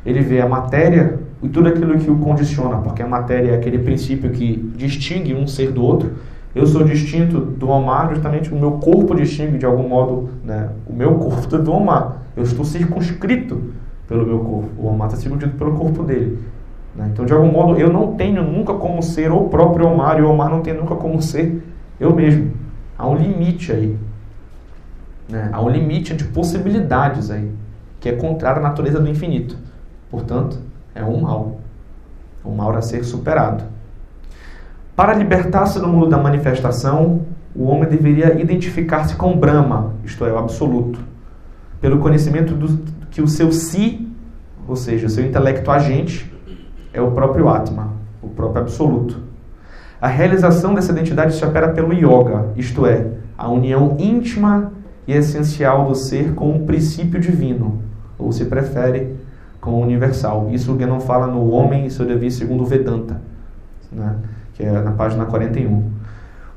Ele vê a matéria e tudo aquilo que o condiciona, porque a matéria é aquele princípio que distingue um ser do outro. Eu sou distinto do Omar, justamente o meu corpo distingue de algum modo né, o meu corpo do Omar. Eu estou circunscrito pelo meu corpo. O Omar está circunscrito pelo corpo dele. Né? Então, de algum modo, eu não tenho nunca como ser o próprio Omar e o Omar não tem nunca como ser eu mesmo. Há um limite aí. Né? Há um limite de possibilidades aí, que é contrário à natureza do infinito. Portanto, é um mal. Um mal a ser superado. Para libertar-se do mundo da manifestação, o homem deveria identificar-se com Brahma, isto é, o absoluto, pelo conhecimento do, que o seu si, ou seja, o seu intelecto agente, é o próprio Atma, o próprio absoluto. A realização dessa identidade se opera pelo yoga, isto é, a união íntima e essencial do ser com o princípio divino, ou se prefere, com o universal. Isso o Guénon fala no Homem e seu dever segundo Vedanta, né? Que é na página 41.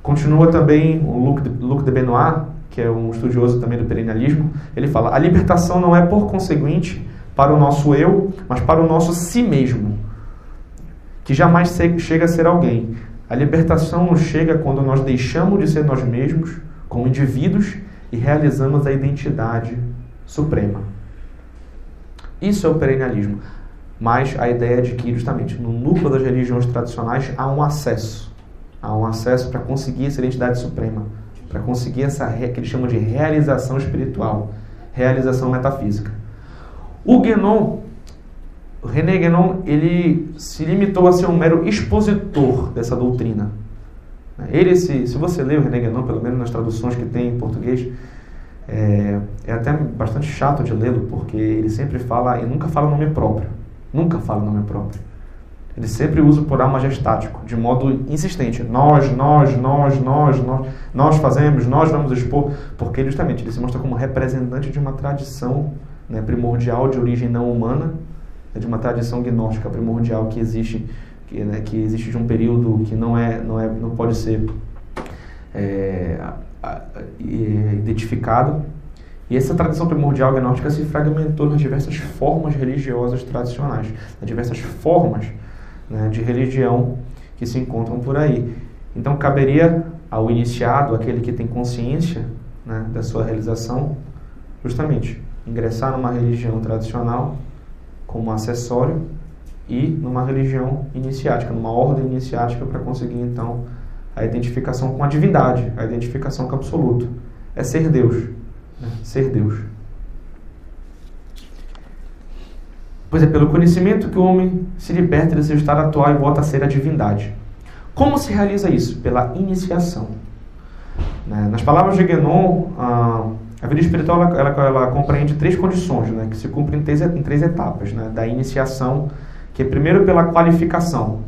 Continua também o Luc de, Luc de Benoit, que é um estudioso também do perennialismo, ele fala: a libertação não é por conseguinte para o nosso eu, mas para o nosso si mesmo, que jamais chega a ser alguém, a libertação nos chega quando nós deixamos de ser nós mesmos como indivíduos e realizamos a identidade suprema. Isso é o perennialismo. Mas a ideia de que, justamente, no núcleo das religiões tradicionais há um acesso. Há um acesso para conseguir essa identidade suprema, para conseguir essa que eles chamam de realização espiritual, realização metafísica. O Guénon o René Guénon ele se limitou a ser um mero expositor dessa doutrina. Ele, se, se você lê o René Guénon, pelo menos nas traduções que tem em português, é, é até bastante chato de lê-lo, porque ele sempre fala, e nunca fala nome próprio. Nunca fala nome próprio. Ele sempre usa o plural majestático, de modo insistente. Nós, nós, nós, nós, nós, nós fazemos, nós vamos expor, porque justamente ele se mostra como representante de uma tradição né, primordial de origem não humana, é de uma tradição gnóstica primordial que existe, que, né, que existe de um período que não é, não é, não pode ser é, identificado. E essa tradição primordial gnóstica se fragmentou nas diversas formas religiosas tradicionais, nas diversas formas né, de religião que se encontram por aí. Então caberia ao iniciado, aquele que tem consciência né, da sua realização, justamente ingressar numa religião tradicional como acessório e numa religião iniciática, numa ordem iniciática para conseguir então a identificação com a divindade, a identificação com o absoluto. É ser Deus? Ser Deus. Pois é pelo conhecimento que o homem se liberta de seu estado atual e volta a ser a divindade. Como se realiza isso? Pela iniciação. Né? Nas palavras de Guénon, a vida espiritual ela, ela, ela, compreende três condições, né, que se cumprem em três, em três etapas, né, da iniciação, que é primeiro pela qualificação,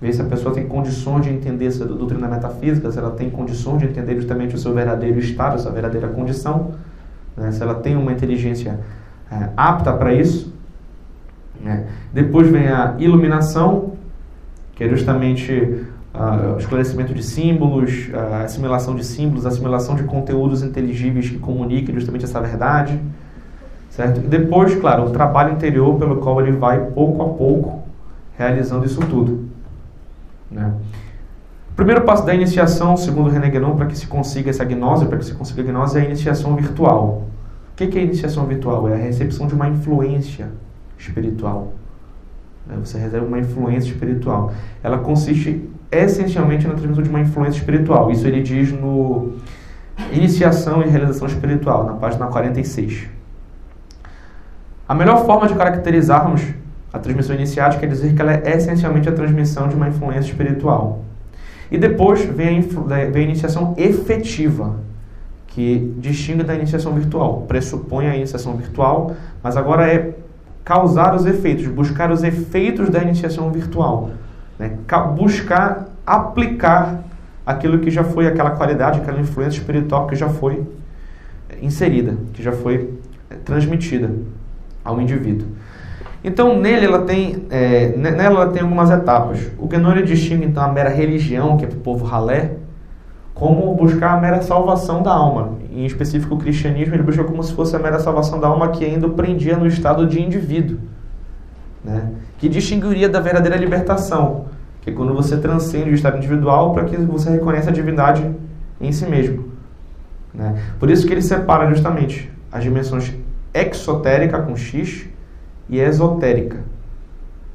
ver se a pessoa tem condições de entender essa doutrina metafísica, se ela tem condições de entender justamente o seu verdadeiro estado, a sua verdadeira condição, né, se ela tem uma inteligência é, apta para isso. Né. Depois vem a iluminação, que é justamente uh, esclarecimento de símbolos, uh, assimilação de símbolos, assimilação de conteúdos inteligíveis que comuniquem justamente essa verdade. Certo? E depois, claro, o trabalho interior pelo qual ele vai pouco a pouco realizando isso tudo. Né? O primeiro passo da iniciação, segundo René Guénon, para que se consiga essa gnose, para que se consiga a gnose, é a iniciação virtual. O que é a iniciação virtual? É a recepção de uma influência espiritual. Né? Você recebe uma influência espiritual. Ela consiste essencialmente na transmissão de uma influência espiritual. Isso ele diz no Iniciação e Realização Espiritual, na página 46. A melhor forma de caracterizarmos a transmissão iniciática é dizer que ela é essencialmente a transmissão de uma influência espiritual. E depois vem a, vem a iniciação efetiva, que distingue da iniciação virtual. Pressupõe a iniciação virtual, mas agora é causar os efeitos, buscar os efeitos da iniciação virtual. Né? Buscar aplicar aquilo que já foi, aquela qualidade, aquela influência espiritual que já foi inserida, que já foi é, transmitida ao indivíduo. Então, nele ela tem, é, nela ela tem algumas etapas. O Guénon distingue então a mera religião, que é para o povo ralé, como buscar a mera salvação da alma. Em específico, o cristianismo ele busca como se fosse a mera salvação da alma que ainda o prendia no estado de indivíduo, né? que distinguiria da verdadeira libertação, que é quando você transcende o estado individual para que você reconheça a divindade em si mesmo. Né? Por isso que ele separa justamente as dimensões exotérica com X e esotérica.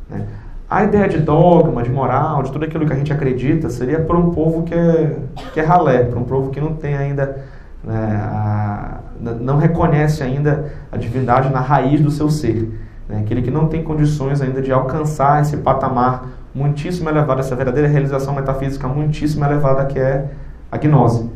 Né? A ideia de dogma, de moral, de tudo aquilo que a gente acredita, seria para um povo que é, que é ralé, para um povo que não tem ainda, né, a, não reconhece ainda a divindade na raiz do seu ser. Né? Aquele que não tem condições ainda de alcançar esse patamar muitíssimo elevado, essa verdadeira realização metafísica muitíssimo elevada que é a gnose.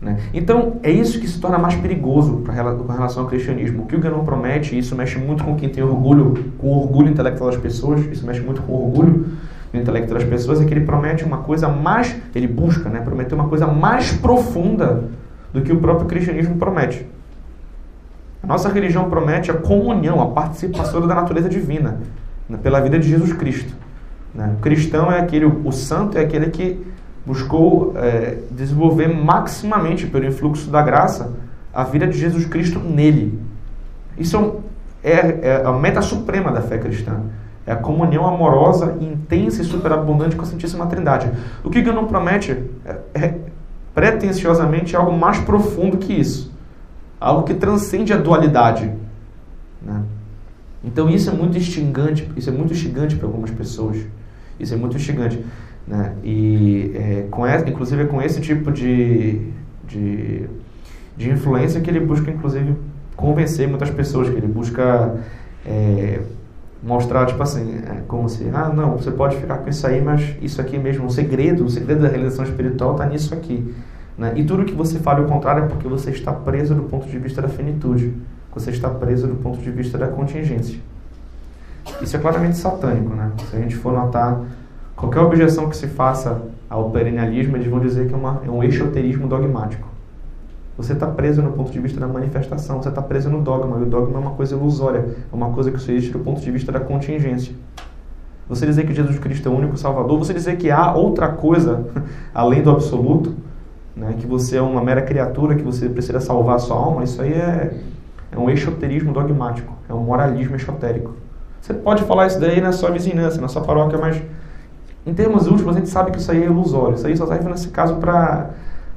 Né? Então, é isso que se torna mais perigoso pra, com relação ao cristianismo. O que o Guénon promete, e isso mexe muito com quem tem orgulho, com o orgulho intelectual das pessoas, isso mexe muito com o orgulho do intelecto das pessoas, é que ele promete uma coisa mais, ele busca, né, prometer uma coisa mais profunda do que o próprio cristianismo promete. A nossa religião promete a comunhão, a participação da natureza divina né, pela vida de Jesus Cristo. Né? O cristão é aquele, o santo é aquele que buscou é, desenvolver maximamente pelo influxo da graça a vida de Jesus Cristo nele. Isso é, é a meta suprema da fé cristã. É a comunhão amorosa, intensa e superabundante com a Santíssima Trindade. O que não promete é, é pretensiosamente algo mais profundo que isso. Algo que transcende a dualidade. Né? Então isso é muito instigante, isso é muito instigante para algumas pessoas. Isso é muito instigante. Né? E é, com essa, inclusive é com esse tipo de, de, de influência que ele busca, inclusive, convencer muitas pessoas, que ele busca é, mostrar, tipo assim, é, como se, ah, não, você pode ficar com isso aí, mas isso aqui mesmo, o segredo, o segredo da realização espiritual está nisso aqui. Né? E tudo que você fala o contrário é porque você está preso do ponto de vista da finitude, você está preso do ponto de vista da contingência. Isso é claramente satânico, né? Se a gente for notar Qualquer objeção que se faça ao perennialismo, eles vão dizer que é, uma, é um exoterismo dogmático. Você está preso no ponto de vista da manifestação, você está preso no dogma, e o dogma é uma coisa ilusória, é uma coisa que só existe do ponto de vista da contingência. Você dizer que Jesus Cristo é o único Salvador, você dizer que há outra coisa além do absoluto, né, que você é uma mera criatura, que você precisa salvar a sua alma, isso aí é, é um exoterismo dogmático, é um moralismo esotérico. Você pode falar isso daí na sua vizinhança, na sua paróquia, mas em termos últimos, a gente sabe que isso aí é ilusório. Isso aí só serve nesse caso para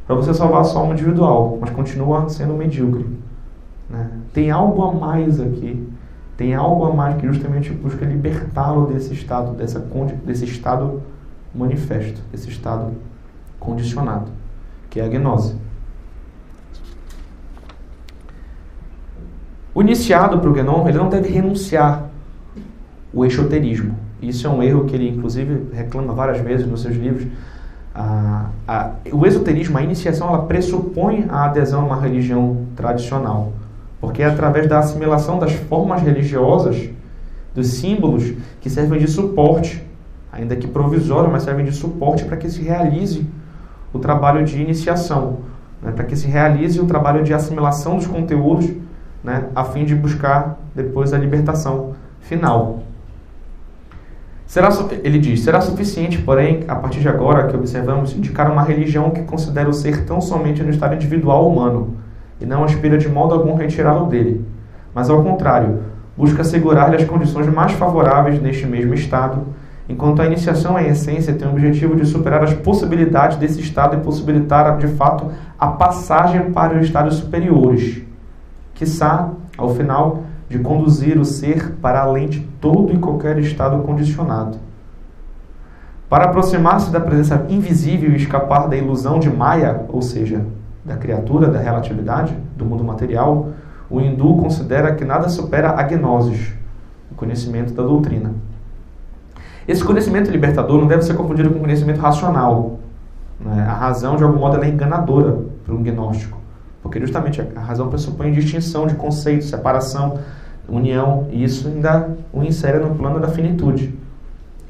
você salvar sua alma individual, mas continua sendo medíocre. Né? Tem algo a mais aqui. Tem algo a mais que justamente busca libertá-lo desse estado, dessa, desse estado manifesto, desse estado condicionado, que é a gnose. O iniciado para o Gnon, ele não deve renunciar o exoterismo. Isso é um erro que ele, inclusive, reclama várias vezes nos seus livros. a, o esoterismo, a iniciação, ela pressupõe a adesão a uma religião tradicional, porque é através da assimilação das formas religiosas, dos símbolos que servem de suporte, ainda que provisório, mas servem de suporte para que se realize o trabalho de iniciação, né, para que se realize o trabalho de assimilação dos conteúdos, né, a fim de buscar depois a libertação final. Será, ele diz: será suficiente, porém, a partir de agora que observamos, indicar uma religião que considera o ser tão somente no estado individual humano e não aspira de modo algum retirá-lo dele, mas ao contrário, busca assegurar-lhe as condições mais favoráveis neste mesmo estado, enquanto a iniciação em essência tem o objetivo de superar as possibilidades desse estado e possibilitar, de fato, a passagem para os estados superiores, quiçá, ao final, de conduzir o ser para além de todo e qualquer estado condicionado. Para aproximar-se da presença invisível e escapar da ilusão de Maya, ou seja, da criatura, da relatividade, do mundo material, o hindu considera que nada supera a gnosis, o conhecimento da doutrina. Esse conhecimento libertador não deve ser confundido com conhecimento racional. Né? A razão, de algum modo, é enganadora para um gnóstico. Porque justamente a razão pressupõe distinção de conceitos, separação, união, e isso ainda o insere no plano da finitude,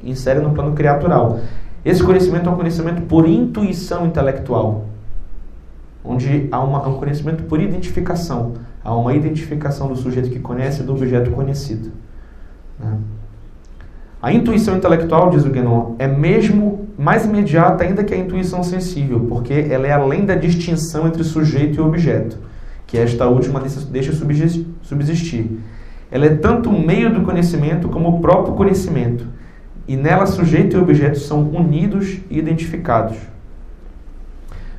insere no plano criatural. Esse conhecimento é um conhecimento por intuição intelectual, onde há uma, um conhecimento por identificação, há uma identificação do sujeito que conhece do objeto conhecido. Né? A intuição intelectual, diz o Guénon, é mesmo mais imediata ainda que a intuição sensível, porque ela é além da distinção entre sujeito e objeto, que esta última deixa subsistir. Ela é tanto o meio do conhecimento como o próprio conhecimento, e nela sujeito e objeto são unidos e identificados.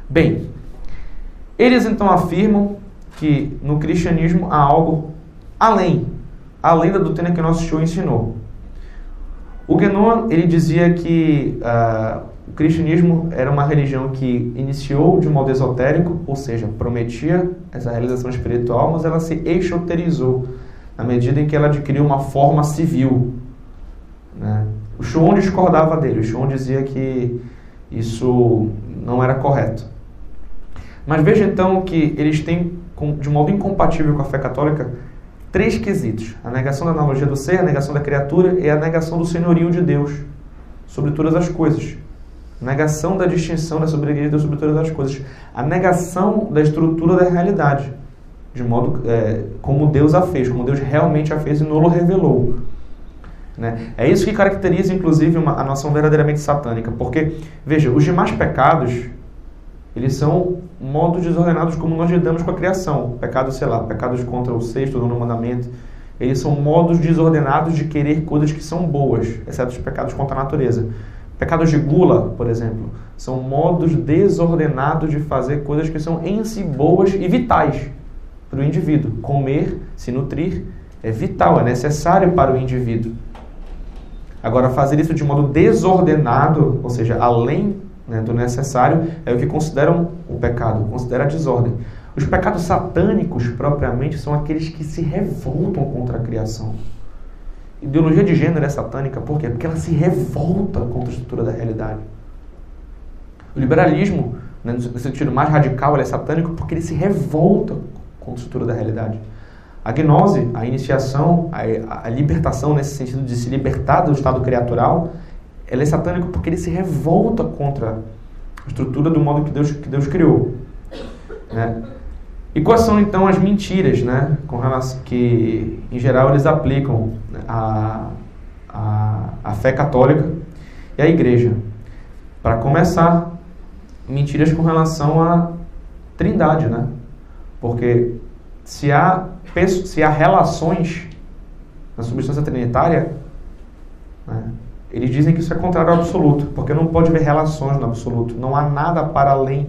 Bem, eles então afirmam que no cristianismo há algo além, além da doutrina que nosso Senhor ensinou. O Guénon, ele dizia que uh, o cristianismo era uma religião que iniciou de modo esotérico, ou seja, prometia essa realização espiritual, mas ela se exoterizou na medida em que ela adquiriu uma forma civil. Né? O Schuon discordava dele, o Schuon dizia que isso não era correto. Mas veja então que eles têm, de modo incompatível com a fé católica, três quesitos: a negação da analogia do ser, a negação da criatura e a negação do senhorio de Deus sobre todas as coisas. A negação da distinção da soberania de Deus sobre todas as coisas. A negação da estrutura da realidade, de modo é, como Deus a fez, como Deus realmente a fez e não o revelou. Né? É isso que caracteriza, inclusive, uma, a noção verdadeiramente satânica. Porque, veja, os demais pecados, eles são modos desordenados como nós lidamos com a criação. Pecados, sei lá, pecados contra o sexto ou nono mandamento. Eles são modos desordenados de querer coisas que são boas, exceto os pecados contra a natureza. Pecados de gula, por exemplo, são modos desordenados de fazer coisas que são em si boas e vitais para o indivíduo. Comer, se nutrir, é vital, é necessário para o indivíduo. Agora, fazer isso de modo desordenado, ou seja, além né, do necessário, é o que consideram o pecado, considera a desordem. Os pecados satânicos, propriamente, são aqueles que se revoltam contra a criação. Ideologia de gênero é satânica, por quê? Porque ela se revolta contra a estrutura da realidade. O liberalismo, né, no sentido mais radical, é satânico porque ele se revolta contra a estrutura da realidade. A gnose, a iniciação, a, a libertação nesse sentido de se libertar do estado criatural, ela é satânica porque ele se revolta contra a estrutura do modo que Deus, que Deus criou. Né? E quais são então as mentiras né, com relação, que, em geral, eles aplicam à, à, à fé católica e à igreja? Para começar, mentiras com relação à trindade, né? Porque se há, se há relações na substância trinitária, né, eles dizem que isso é contrário ao absoluto, porque não pode haver relações no absoluto. Não há nada para além,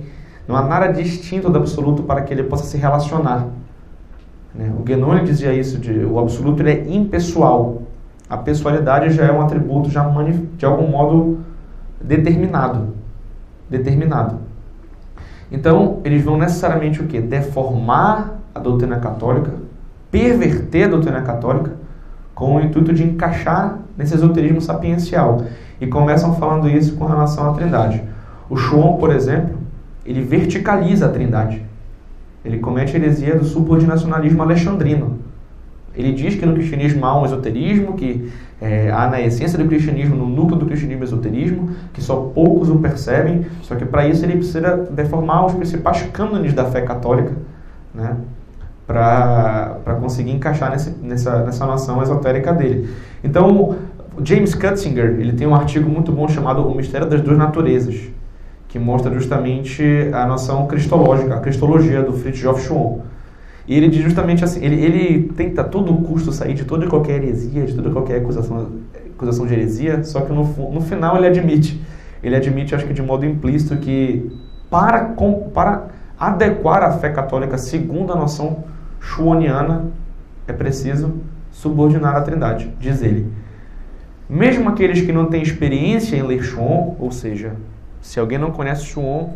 não há nada distinto do absoluto para que ele possa se relacionar. Né? O Guénon dizia isso, de, o absoluto é impessoal. A pessoalidade já é um atributo já de algum modo determinado. Determinado. Então, eles vão necessariamente o quê? Deformar a doutrina católica, perverter a doutrina católica, com o intuito de encaixar nesse esoterismo sapiencial. E começam falando isso com relação à Trindade. O Shuon, por exemplo, ele verticaliza a trindade. Ele comete a heresia do subordinacionalismo alexandrino. Ele diz que no cristianismo há um esoterismo, que é, há na essência do cristianismo, no núcleo do cristianismo, esoterismo, que só poucos o percebem, só que para isso ele precisa deformar os principais cânones da fé católica, né, para conseguir encaixar nesse, nessa, nessa noção esotérica dele. Então, James Cutzinger ele tem um artigo muito bom chamado O Mistério das Duas Naturezas, que mostra justamente a noção cristológica, a cristologia do Fritjof Schuon. E ele diz justamente assim, ele, ele tenta a todo custo sair de toda e qualquer heresia, de toda e qualquer acusação, acusação de heresia, só que no, no final ele admite, ele admite, acho que de modo implícito, que para, com, para adequar a fé católica segundo a noção schuoniana, é preciso subordinar a trindade, diz ele. Mesmo aqueles que não têm experiência em ler Schuon, ou seja, se alguém não conhece Schuon,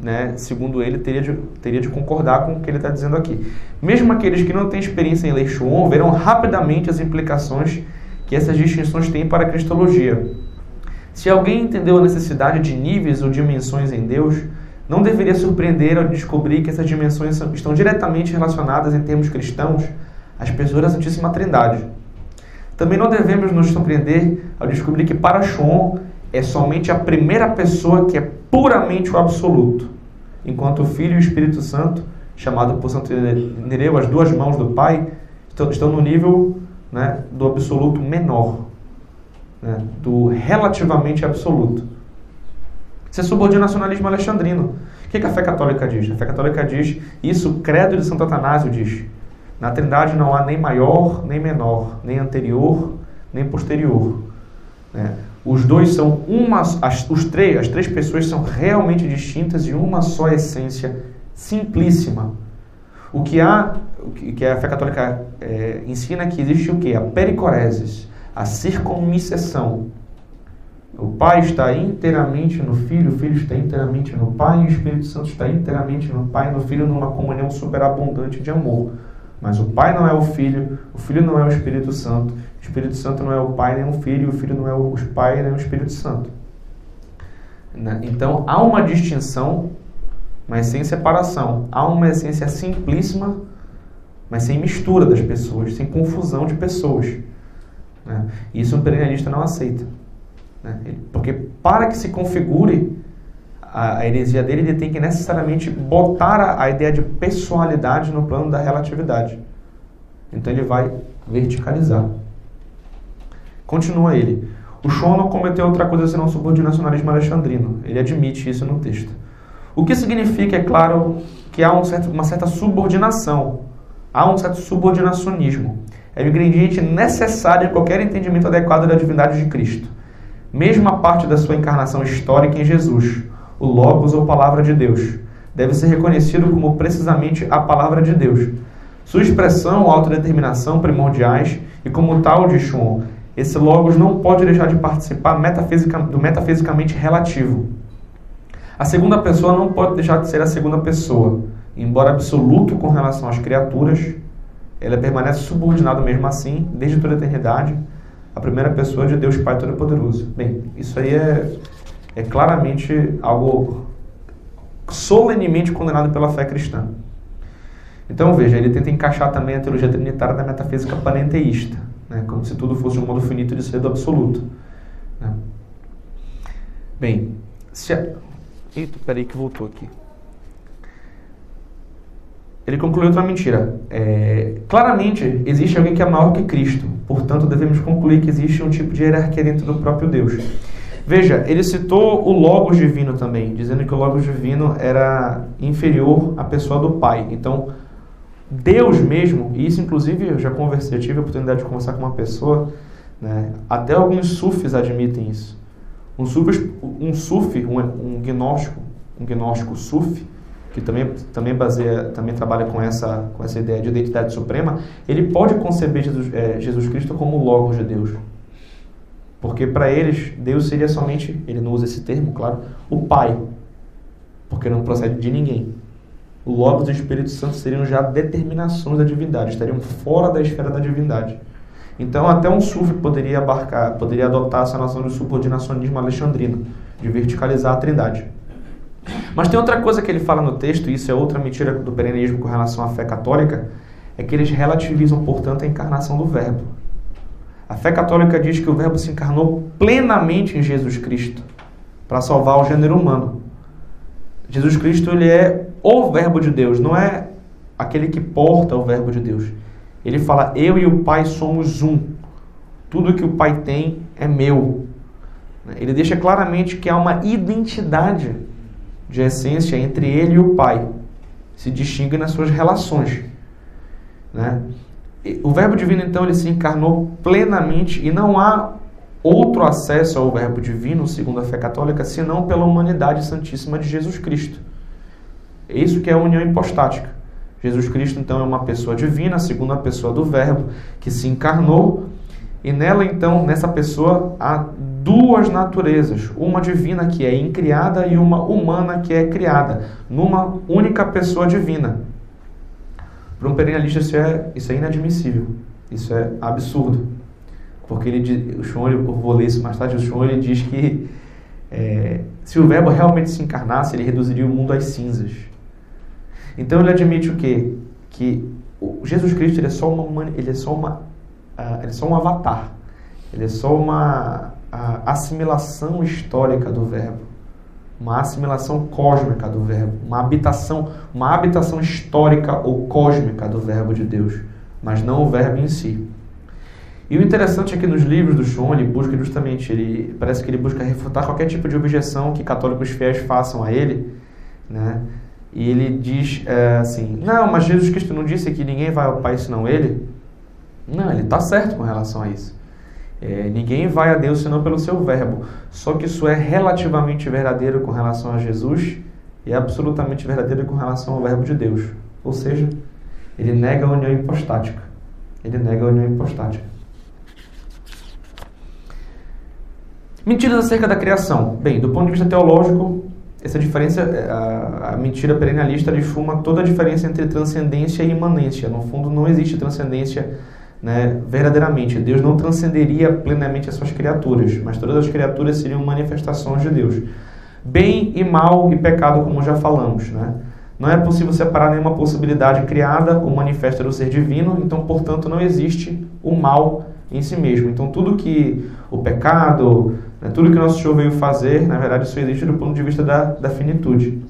né, segundo ele, teria de, teria de concordar com o que ele está dizendo aqui. Mesmo aqueles que não têm experiência em ler Schuon verão rapidamente as implicações que essas distinções têm para a cristologia. Se alguém entendeu a necessidade de níveis ou dimensões em Deus, não deveria surpreender ao descobrir que essas dimensões estão diretamente relacionadas em termos cristãos às pessoas da Santíssima Trindade. Também não devemos nos surpreender ao descobrir que para Schuon é somente a primeira pessoa que é puramente o absoluto, enquanto o Filho e o Espírito Santo, chamado por Santo Nereu, as duas mãos do Pai, estão no nível né, do absoluto menor, né, do relativamente absoluto. Isso é subordinacionalismo alexandrino. O que a fé católica diz? A fé católica diz, isso o credo de Santo Atanásio diz, na Trindade não há nem maior, nem menor, nem anterior, nem posterior. Né? Os dois são uma, as, os três, as três pessoas são realmente distintas e uma só essência simplíssima. O que há, o que a fé católica é, ensina que existe o que? A pericoresis, a circunmissão. O Pai está inteiramente no Filho, o Filho está inteiramente no Pai, e o Espírito Santo está inteiramente no Pai e no Filho numa comunhão superabundante de amor. Mas o Pai não é o Filho, o Filho não é o Espírito Santo, o Espírito Santo não é o Pai nem o Filho, o Filho não é o Pai nem o Espírito Santo. Né? Então há uma distinção, mas sem separação. Há uma essência simplíssima, mas sem mistura das pessoas, sem confusão de pessoas. Né? Isso um perennialista não aceita. Né? Porque para que se configure a, a heresia dele, ele tem que necessariamente botar a, a ideia de pessoalidade no plano da relatividade. Então ele vai verticalizar. Continua ele. O não cometeu outra coisa senão subordinacionalismo alexandrino. Ele admite isso no texto. O que significa, é claro, que há um certo, uma certa subordinação. Há um certo subordinacionismo. É o ingrediente necessário em qualquer entendimento adequado da divindade de Cristo. Mesmo a parte da sua encarnação histórica em Jesus, o Logos ou Palavra de Deus. Deve ser reconhecido como precisamente a Palavra de Deus. Sua expressão, autodeterminação primordiais e como tal de Schuon, esse Logos não pode deixar de participar metafisica, do metafisicamente relativo. A segunda pessoa não pode deixar de ser a segunda pessoa. Embora absoluto com relação às criaturas, ela permanece subordinada mesmo assim, desde toda a eternidade, a primeira pessoa de Deus Pai Todo-Poderoso. Bem, isso aí é é claramente algo solenemente condenado pela fé cristã. Então veja, ele tenta encaixar também a teologia trinitária da metafísica panenteísta, né? como se tudo fosse um modo finito de ser do absoluto. Né? Bem, se a... Eita, peraí que voltou aqui. Ele concluiu outra mentira. É, claramente, existe alguém que é maior que Cristo. Portanto, devemos concluir que existe um tipo de hierarquia dentro do próprio Deus. Veja, ele citou o Logos divino também, dizendo que o Logos divino era inferior à pessoa do Pai. Então, Deus mesmo, e isso inclusive eu já conversei, tive a oportunidade de conversar com uma pessoa, né, até alguns sufis admitem isso. Um sufi, um, sufi um, um gnóstico, um gnóstico sufi, que também, também baseia, também trabalha com essa, com essa ideia de identidade suprema, ele pode conceber Jesus, é, Jesus Cristo como o Logos de Deus. Porque para eles, Deus seria somente, ele não usa esse termo, claro, o Pai. Porque não procede de ninguém. O Logos e o Espírito Santo seriam já determinações da divindade, estariam fora da esfera da divindade. Então, até um sufi poderia abarcar, poderia adotar essa noção de subordinacionismo alexandrino, de verticalizar a trindade. Mas tem outra coisa que ele fala no texto, e isso é outra mentira do perenismo com relação à fé católica, é que eles relativizam, portanto, a encarnação do Verbo. A fé católica diz que o Verbo se encarnou plenamente em Jesus Cristo para salvar o gênero humano. Jesus Cristo ele é o Verbo de Deus, não é aquele que porta o Verbo de Deus. Ele fala: Eu e o Pai somos um. Tudo que o Pai tem é meu. Ele deixa claramente que há uma identidade de essência entre ele e o Pai. Se distingue nas suas relações. Né? O Verbo Divino, então, ele se encarnou plenamente e não há outro acesso ao Verbo Divino, segundo a fé católica, senão pela humanidade santíssima de Jesus Cristo. É isso que é a união hipostática. Jesus Cristo, então, é uma pessoa divina, a segunda pessoa do Verbo, que se encarnou, e nela, então, nessa pessoa, há duas naturezas, uma divina que é incriada e uma humana que é criada, numa única pessoa divina. Para um perennialista isso é, isso é inadmissível, isso é absurdo. Porque ele, o Schon, eu vou ler isso mais tarde, o Schon ele diz que é, se o verbo realmente se encarnasse, ele reduziria o mundo às cinzas. Então ele admite o quê? Que o Jesus Cristo ele é só uma ele é só uma uh, ele é só um avatar. Ele é só uma uh, assimilação histórica do verbo, uma assimilação cósmica do verbo, uma habitação, uma habitação histórica ou cósmica do verbo de Deus, mas não o verbo em si. E o interessante é que nos livros do Schon, ele busca justamente, ele parece que ele busca refutar qualquer tipo de objeção que católicos fiéis façam a ele, né? E ele diz é, assim: Não, mas Jesus Cristo não disse que ninguém vai ao Pai senão Ele? Não, ele está certo com relação a isso. É, ninguém vai a Deus senão pelo seu verbo. Só que isso é relativamente verdadeiro com relação a Jesus e é absolutamente verdadeiro com relação ao verbo de Deus. Ou seja, ele nega a união hipostática. Ele nega a união hipostática. Mentiras acerca da criação. Bem, do ponto de vista teológico, essa diferença, a, a mentira perennialista difuma toda a diferença entre transcendência e imanência. No fundo, não existe transcendência né, verdadeiramente. Deus não transcenderia plenamente as suas criaturas, mas todas as criaturas seriam manifestações de Deus. Bem e mal e pecado, como já falamos. Né? Não é possível separar nenhuma possibilidade criada ou manifesta do ser divino, então, portanto, não existe o mal em si mesmo. Então, tudo que o pecado, né, tudo que nosso Senhor veio fazer, na verdade, isso existe do ponto de vista da, da finitude.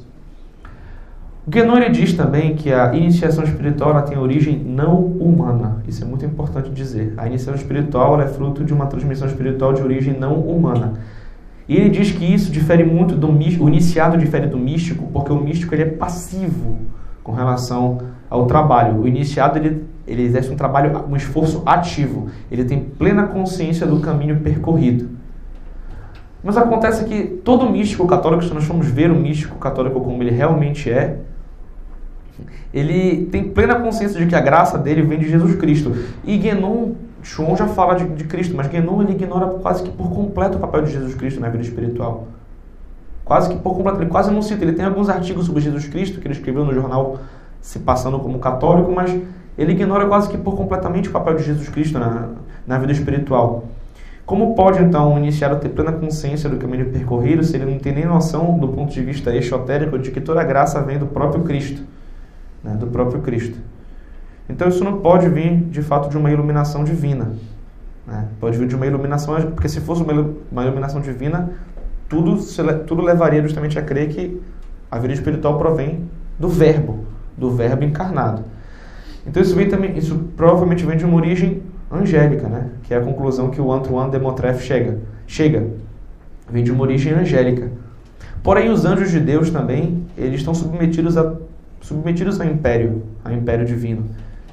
O Guénon diz também que a iniciação espiritual tem origem não humana. Isso é muito importante dizer. A iniciação espiritual é fruto de uma transmissão espiritual de origem não humana. E ele diz que isso difere muito do místico, o iniciado difere do místico, porque o místico ele é passivo com relação ao trabalho. O iniciado ele ele exerce um trabalho, um esforço ativo. Ele tem plena consciência do caminho percorrido. Mas acontece que todo místico católico, se nós formos ver o místico católico como ele realmente é, ele tem plena consciência de que a graça dele vem de Jesus Cristo. E Guénon, Chon já fala de, de Cristo, mas Guénon ele ignora quase que por completo o papel de Jesus Cristo na vida espiritual. Quase que por completo, ele quase não cita. Ele tem alguns artigos sobre Jesus Cristo que ele escreveu no jornal se passando como católico, mas ele ignora quase que por completamente o papel de Jesus Cristo na, na vida espiritual. Como pode então um iniciado ter plena consciência do caminho percorrido se ele não tem nem noção do ponto de vista esotérico de que toda a graça vem do próprio Cristo, né, do próprio Cristo? Então isso não pode vir de fato de uma iluminação divina, né? pode vir de uma iluminação, porque se fosse uma, iluminação divina, tudo, tudo levaria justamente a crer que a vida espiritual provém do Verbo, do Verbo encarnado. Então isso vem também, isso provavelmente vem de uma origem angélica, né? Que é a conclusão que o Antoine de Montreff chega. Chega. Vem de uma origem angélica. Porém, os anjos de Deus também, eles estão submetidos a submetidos ao império, ao império divino,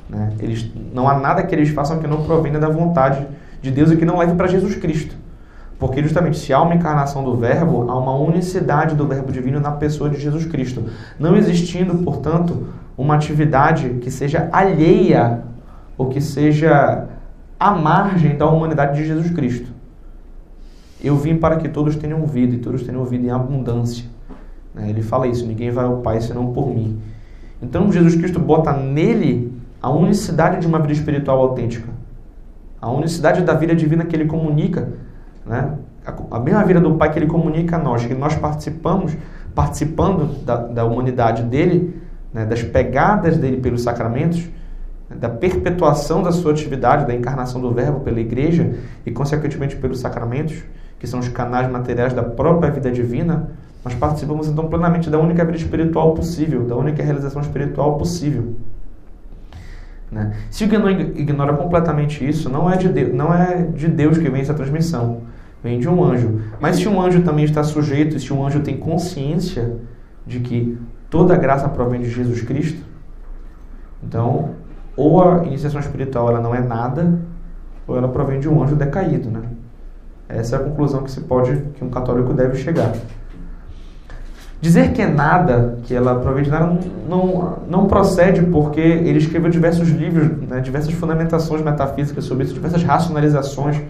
né? Eles não há nada que eles façam que não provenha da vontade de Deus e que não leve para Jesus Cristo. Porque justamente se há uma encarnação do Verbo, há uma unicidade do Verbo divino na pessoa de Jesus Cristo. Não existindo, portanto, uma atividade que seja alheia ou que seja à margem da humanidade de Jesus Cristo. Eu vim para que todos tenham vida e todos tenham vida em abundância. Né? Ele fala isso: ninguém vai ao Pai senão por mim. Então Jesus Cristo bota nele a unicidade de uma vida espiritual autêntica, a unicidade da vida divina que ele comunica, né? a mesma vida do Pai que ele comunica a nós, que nós participamos, participando da, da humanidade dele, né, das pegadas dele pelos sacramentos, né, da perpetuação da sua atividade, da encarnação do Verbo pela Igreja e, consequentemente, pelos sacramentos, que são os canais materiais da própria vida divina, nós participamos então plenamente da única vida espiritual possível, da única realização espiritual possível. Né? Se ignora completamente isso, não é, de Deus, não é de Deus que vem essa transmissão, vem de um anjo. Mas se um anjo também está sujeito, e se um anjo tem consciência de que toda graça provém de Jesus Cristo, então, ou a iniciação espiritual ela não é nada, ou ela provém de um anjo decaído, né? Essa é a conclusão que se pode, que um católico deve chegar. Dizer que é nada, que ela provém de nada, não, não procede porque ele escreveu diversos livros, né, diversas fundamentações metafísicas sobre isso, diversas racionalizações.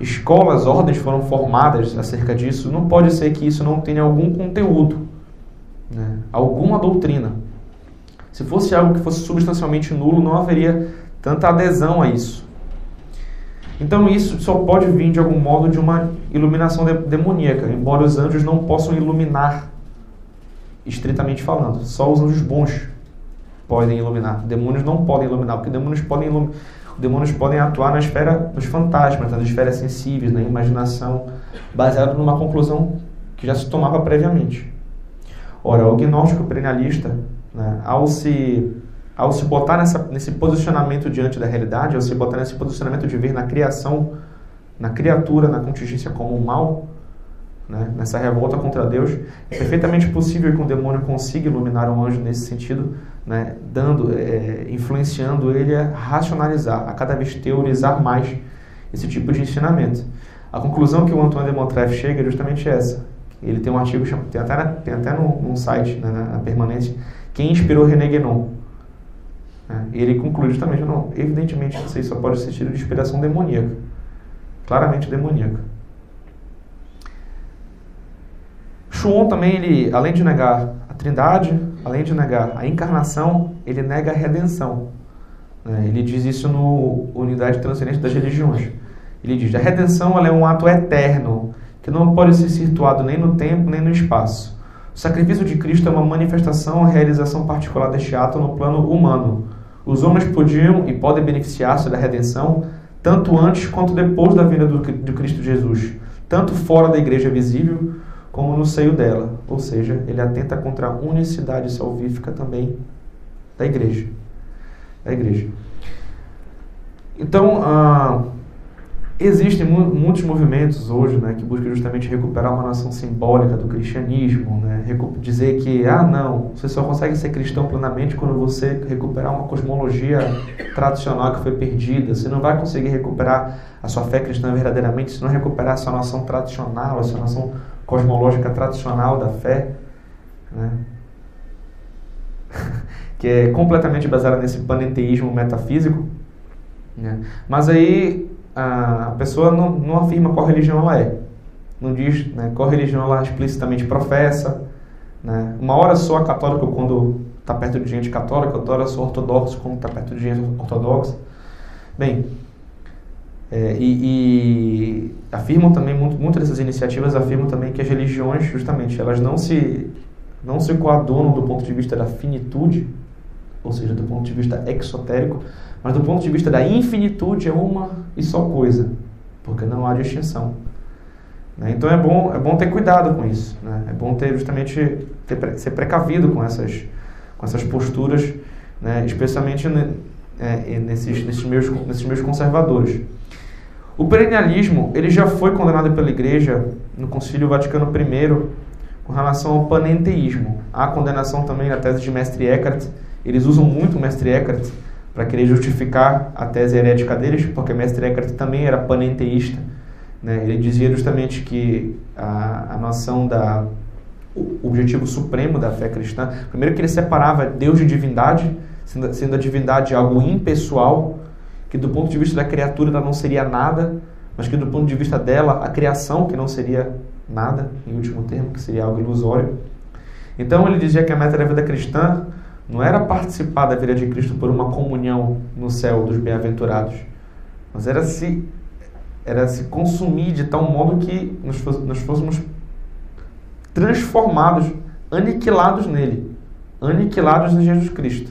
Escolas, ordens foram formadas acerca disso. Não pode ser que isso não tenha algum conteúdo, né, alguma doutrina. Se fosse algo que fosse substancialmente nulo, não haveria tanta adesão a isso. Então isso só pode vir de algum modo de uma iluminação demoníaca, embora os anjos não possam iluminar estritamente falando. Só os anjos bons podem iluminar. Demônios não podem iluminar, porque demônios podem ilum... demônios podem atuar na esfera dos fantasmas, nas esferas sensíveis, na imaginação, baseado numa conclusão que já se tomava previamente. Ora, o gnóstico perennialista, né, ao se ao se botar nessa, nesse posicionamento diante da realidade, ao se botar nesse posicionamento de ver na criação, na criatura, na contingência como um mal, né, nessa revolta contra Deus, é perfeitamente possível que um demônio consiga iluminar um anjo nesse sentido, né, dando, é, influenciando ele a racionalizar, a cada vez teorizar mais esse tipo de ensinamento. A conclusão que o Antoine de chega é justamente essa. Ele tem um artigo, tem até, tem até no, num site, né, na, permanência, quem inspirou René Guénon. Né, ele conclui justamente, não, evidentemente isso aí só pode ser tido de inspiração demoníaca. Claramente demoníaca. Schuon também, ele, além de negar a trindade, além de negar a encarnação, ele nega a redenção. Né? Ele diz isso no Unidade Transcendente das Religiões. Ele diz, a redenção é um ato eterno, que não pode ser situado nem no tempo, nem no espaço. O sacrifício de Cristo é uma manifestação, a realização particular deste ato no plano humano. Os homens podiam e podem beneficiar-se da redenção tanto antes quanto depois da vinda do, do Cristo Jesus, tanto fora da igreja visível como no seio dela. Ou seja, ele atenta contra a unicidade salvífica também da igreja. Da igreja. Então, ah, existem mu muitos movimentos hoje né, que buscam justamente recuperar uma noção simbólica do cristianismo, né, dizer que, ah, não, você só consegue ser cristão plenamente quando você recuperar uma cosmologia tradicional que foi perdida. Você não vai conseguir recuperar a sua fé cristã verdadeiramente se não recuperar a sua noção tradicional, a sua noção cosmológica tradicional da fé, né? que é completamente baseada nesse panenteísmo metafísico. Né? Mas aí a pessoa não, não afirma qual religião ela é. Não diz né, qual religião ela explicitamente professa. Né? Uma hora a católica quando está perto de gente católica, outra hora sou ortodoxo quando está perto de gente ortodoxa. Bem, é, e, e, afirmam também, muito, muitas dessas iniciativas afirmam também que as religiões, justamente, elas não se, não se coadunam do ponto de vista da finitude, ou seja, do ponto de vista exotérico, mas do ponto de vista da infinitude é uma e só coisa, porque não há distinção. Né? Então é bom, é bom ter cuidado com isso, né? é bom ter justamente ter, ser precavido com essas, com essas posturas, né? especialmente é, nesses, nesses, meus, nesses meus conservadores. O perennialismo ele já foi condenado pela Igreja no Concílio Vaticano I com relação ao panenteísmo. Há condenação também na tese de Mestre Eckhart. Eles usam muito o Mestre Eckhart para querer justificar a tese herética deles, porque Mestre Eckhart também era panenteísta. Né? Ele dizia justamente que a, a noção da o objetivo supremo da fé cristã, primeiro que ele separava Deus de divindade, sendo, sendo a divindade algo impessoal, que do ponto de vista da criatura ela não seria nada, mas que do ponto de vista dela, a criação, que não seria nada, em último termo, que seria algo ilusório. Então ele dizia que a meta da vida cristã não era participar da vida de Cristo por uma comunhão no céu dos bem-aventurados, mas era se, era se consumir de tal modo que nós, nós fôssemos transformados, aniquilados nele, aniquilados em Jesus Cristo,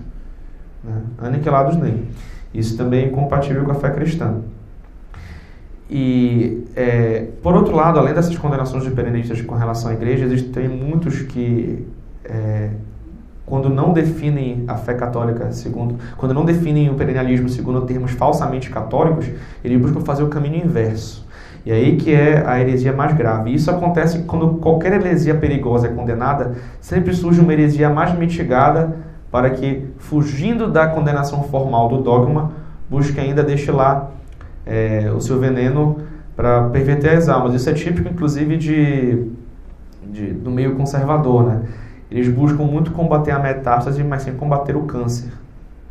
né? aniquilados nele. Isso também é incompatível com a fé cristã. E, é, por outro lado, além dessas condenações de perenistas com relação à igreja, existem muitos que, é, quando não definem a fé católica segundo, quando não definem o perennialismo segundo termos falsamente católicos, eles buscam fazer o caminho inverso. E aí que é a heresia mais grave. E isso acontece quando qualquer heresia perigosa é condenada, sempre surge uma heresia mais mitigada para que, fugindo da condenação formal do dogma, busque ainda destilar é, o seu veneno para perverter as almas. Isso é típico, inclusive, de, de, do meio conservador. Né? Eles buscam muito combater a metástase, mas sem combater o câncer.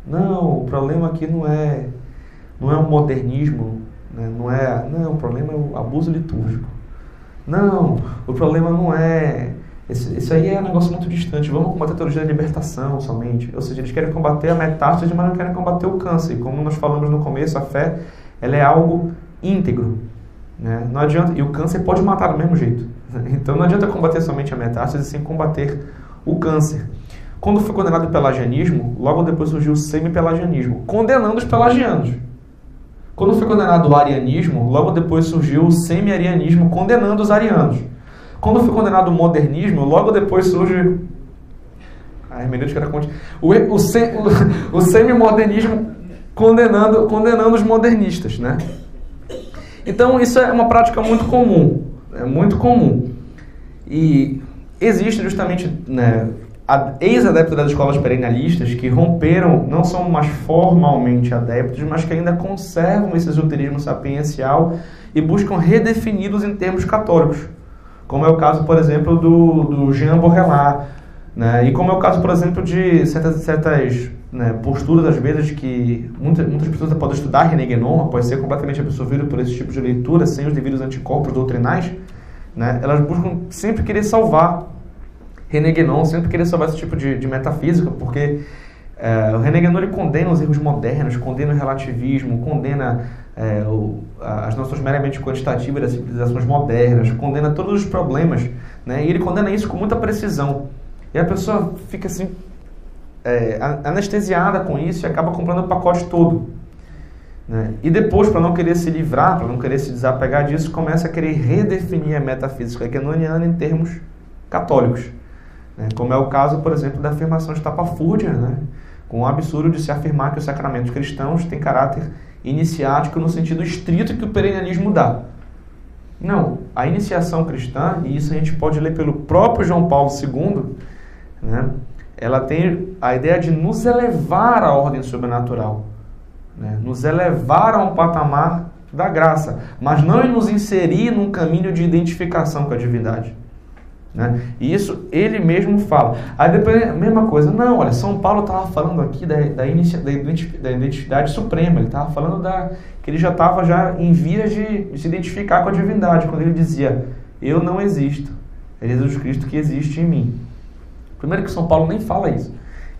Não, o problema aqui não é, não é o modernismo, né? não é. Não, o problema é o abuso litúrgico. Não, o problema não é. Isso aí é um negócio muito distante. Vamos combater a teologia da libertação somente. Ou seja, eles querem combater a metástase, mas não querem combater o câncer. Como nós falamos no começo, a fé ela é algo íntegro. Né? Não adianta, e o câncer pode matar do mesmo jeito. Então não adianta combater somente a metástase sem combater o câncer. Quando foi condenado o pelagianismo, logo depois surgiu o semi-pelagianismo, condenando os pelagianos. Quando foi condenado o arianismo, logo depois surgiu o semi-arianismo, condenando os arianos. Quando foi condenado o modernismo, logo depois surge. A hermenêutica era o, o, o, o semi-modernismo condenando, condenando os modernistas, né? Então isso é uma prática muito comum, é muito comum. E existe justamente né, ex-adeptos das escolas perennialistas que romperam, não são mais formalmente adeptos, mas que ainda conservam esse esoterismo sapiencial e buscam redefini-los em termos católicos. Como é o caso, por exemplo, do, do Jean Borrellat, né? e como é o caso, por exemplo, de certas, certas né, posturas, às vezes, que muitas, muitas pessoas podem estudar René Guénon, pode ser completamente absorvido por esse tipo de leitura, sem os devidos anticorpos doutrinais, né, elas buscam sempre querer salvar René Guénon, sempre querer salvar esse tipo de, de metafísica, porque é, o René Guénon ele condena os erros modernos, condena o relativismo, condena é, o, as noções meramente quantitativas das civilizações modernas, condena todos os problemas, né, e ele condena isso com muita precisão. E a pessoa fica assim, é, anestesiada com isso e acaba comprando o pacote todo. Né? E depois, para não querer se livrar, para não querer se desapegar disso, começa a querer redefinir a metafísica canoniana em termos católicos. Né? Como é o caso, por exemplo, da afirmação estapafúrdia, né? com o absurdo de se afirmar que os sacramentos cristãos têm caráter iniciático no sentido estrito que o perennialismo dá. Não, a iniciação cristã, e isso a gente pode ler pelo próprio João Paulo II, né? ela tem a ideia de nos elevar à ordem sobrenatural, né? nos elevar a um patamar da graça, mas não nos inserir num caminho de identificação com a divindade. Né? E isso ele mesmo fala. Aí depois mesma coisa, não, olha, São Paulo estava falando aqui da, da, inicia, da, da, identidade suprema, ele estava falando da, que ele já estava já em vias de, de se identificar com a divindade, quando ele dizia, eu não existo, é Jesus Cristo que existe em mim. Primeiro que São Paulo nem fala isso.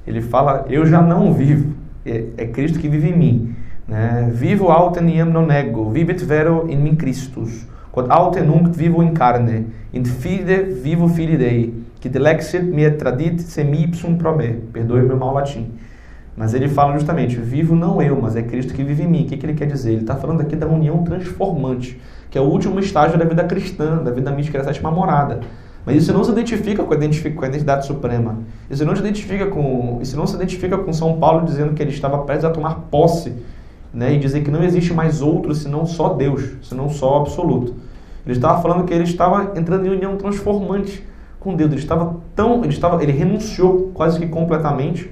Ele fala, eu já não vivo, é, é Cristo que vive em mim. Né? Vivo autem iam non ego, vivit vero in mim Christus. Quod autem nunc vivo in carne, in fide vivo fili Dei, que delexit me tradit semi ipsum probe. Perdoe meu mau latim. Mas ele fala justamente, vivo não eu, mas é Cristo que vive em mim. O que, que ele quer dizer? Ele está falando aqui da união transformante, que é o último estágio da vida cristã, da vida mística da sétima morada. Mas isso não se identifica com a, com a identidade suprema. Isso não se identifica com, isso não se identifica com São Paulo dizendo que ele estava prestes a tomar posse, né, e dizer que não existe mais outro senão só Deus, senão só o absoluto. Ele estava falando que ele estava entrando em união transformante com Deus. Ele estava tão, ele estava, ele renunciou quase que completamente,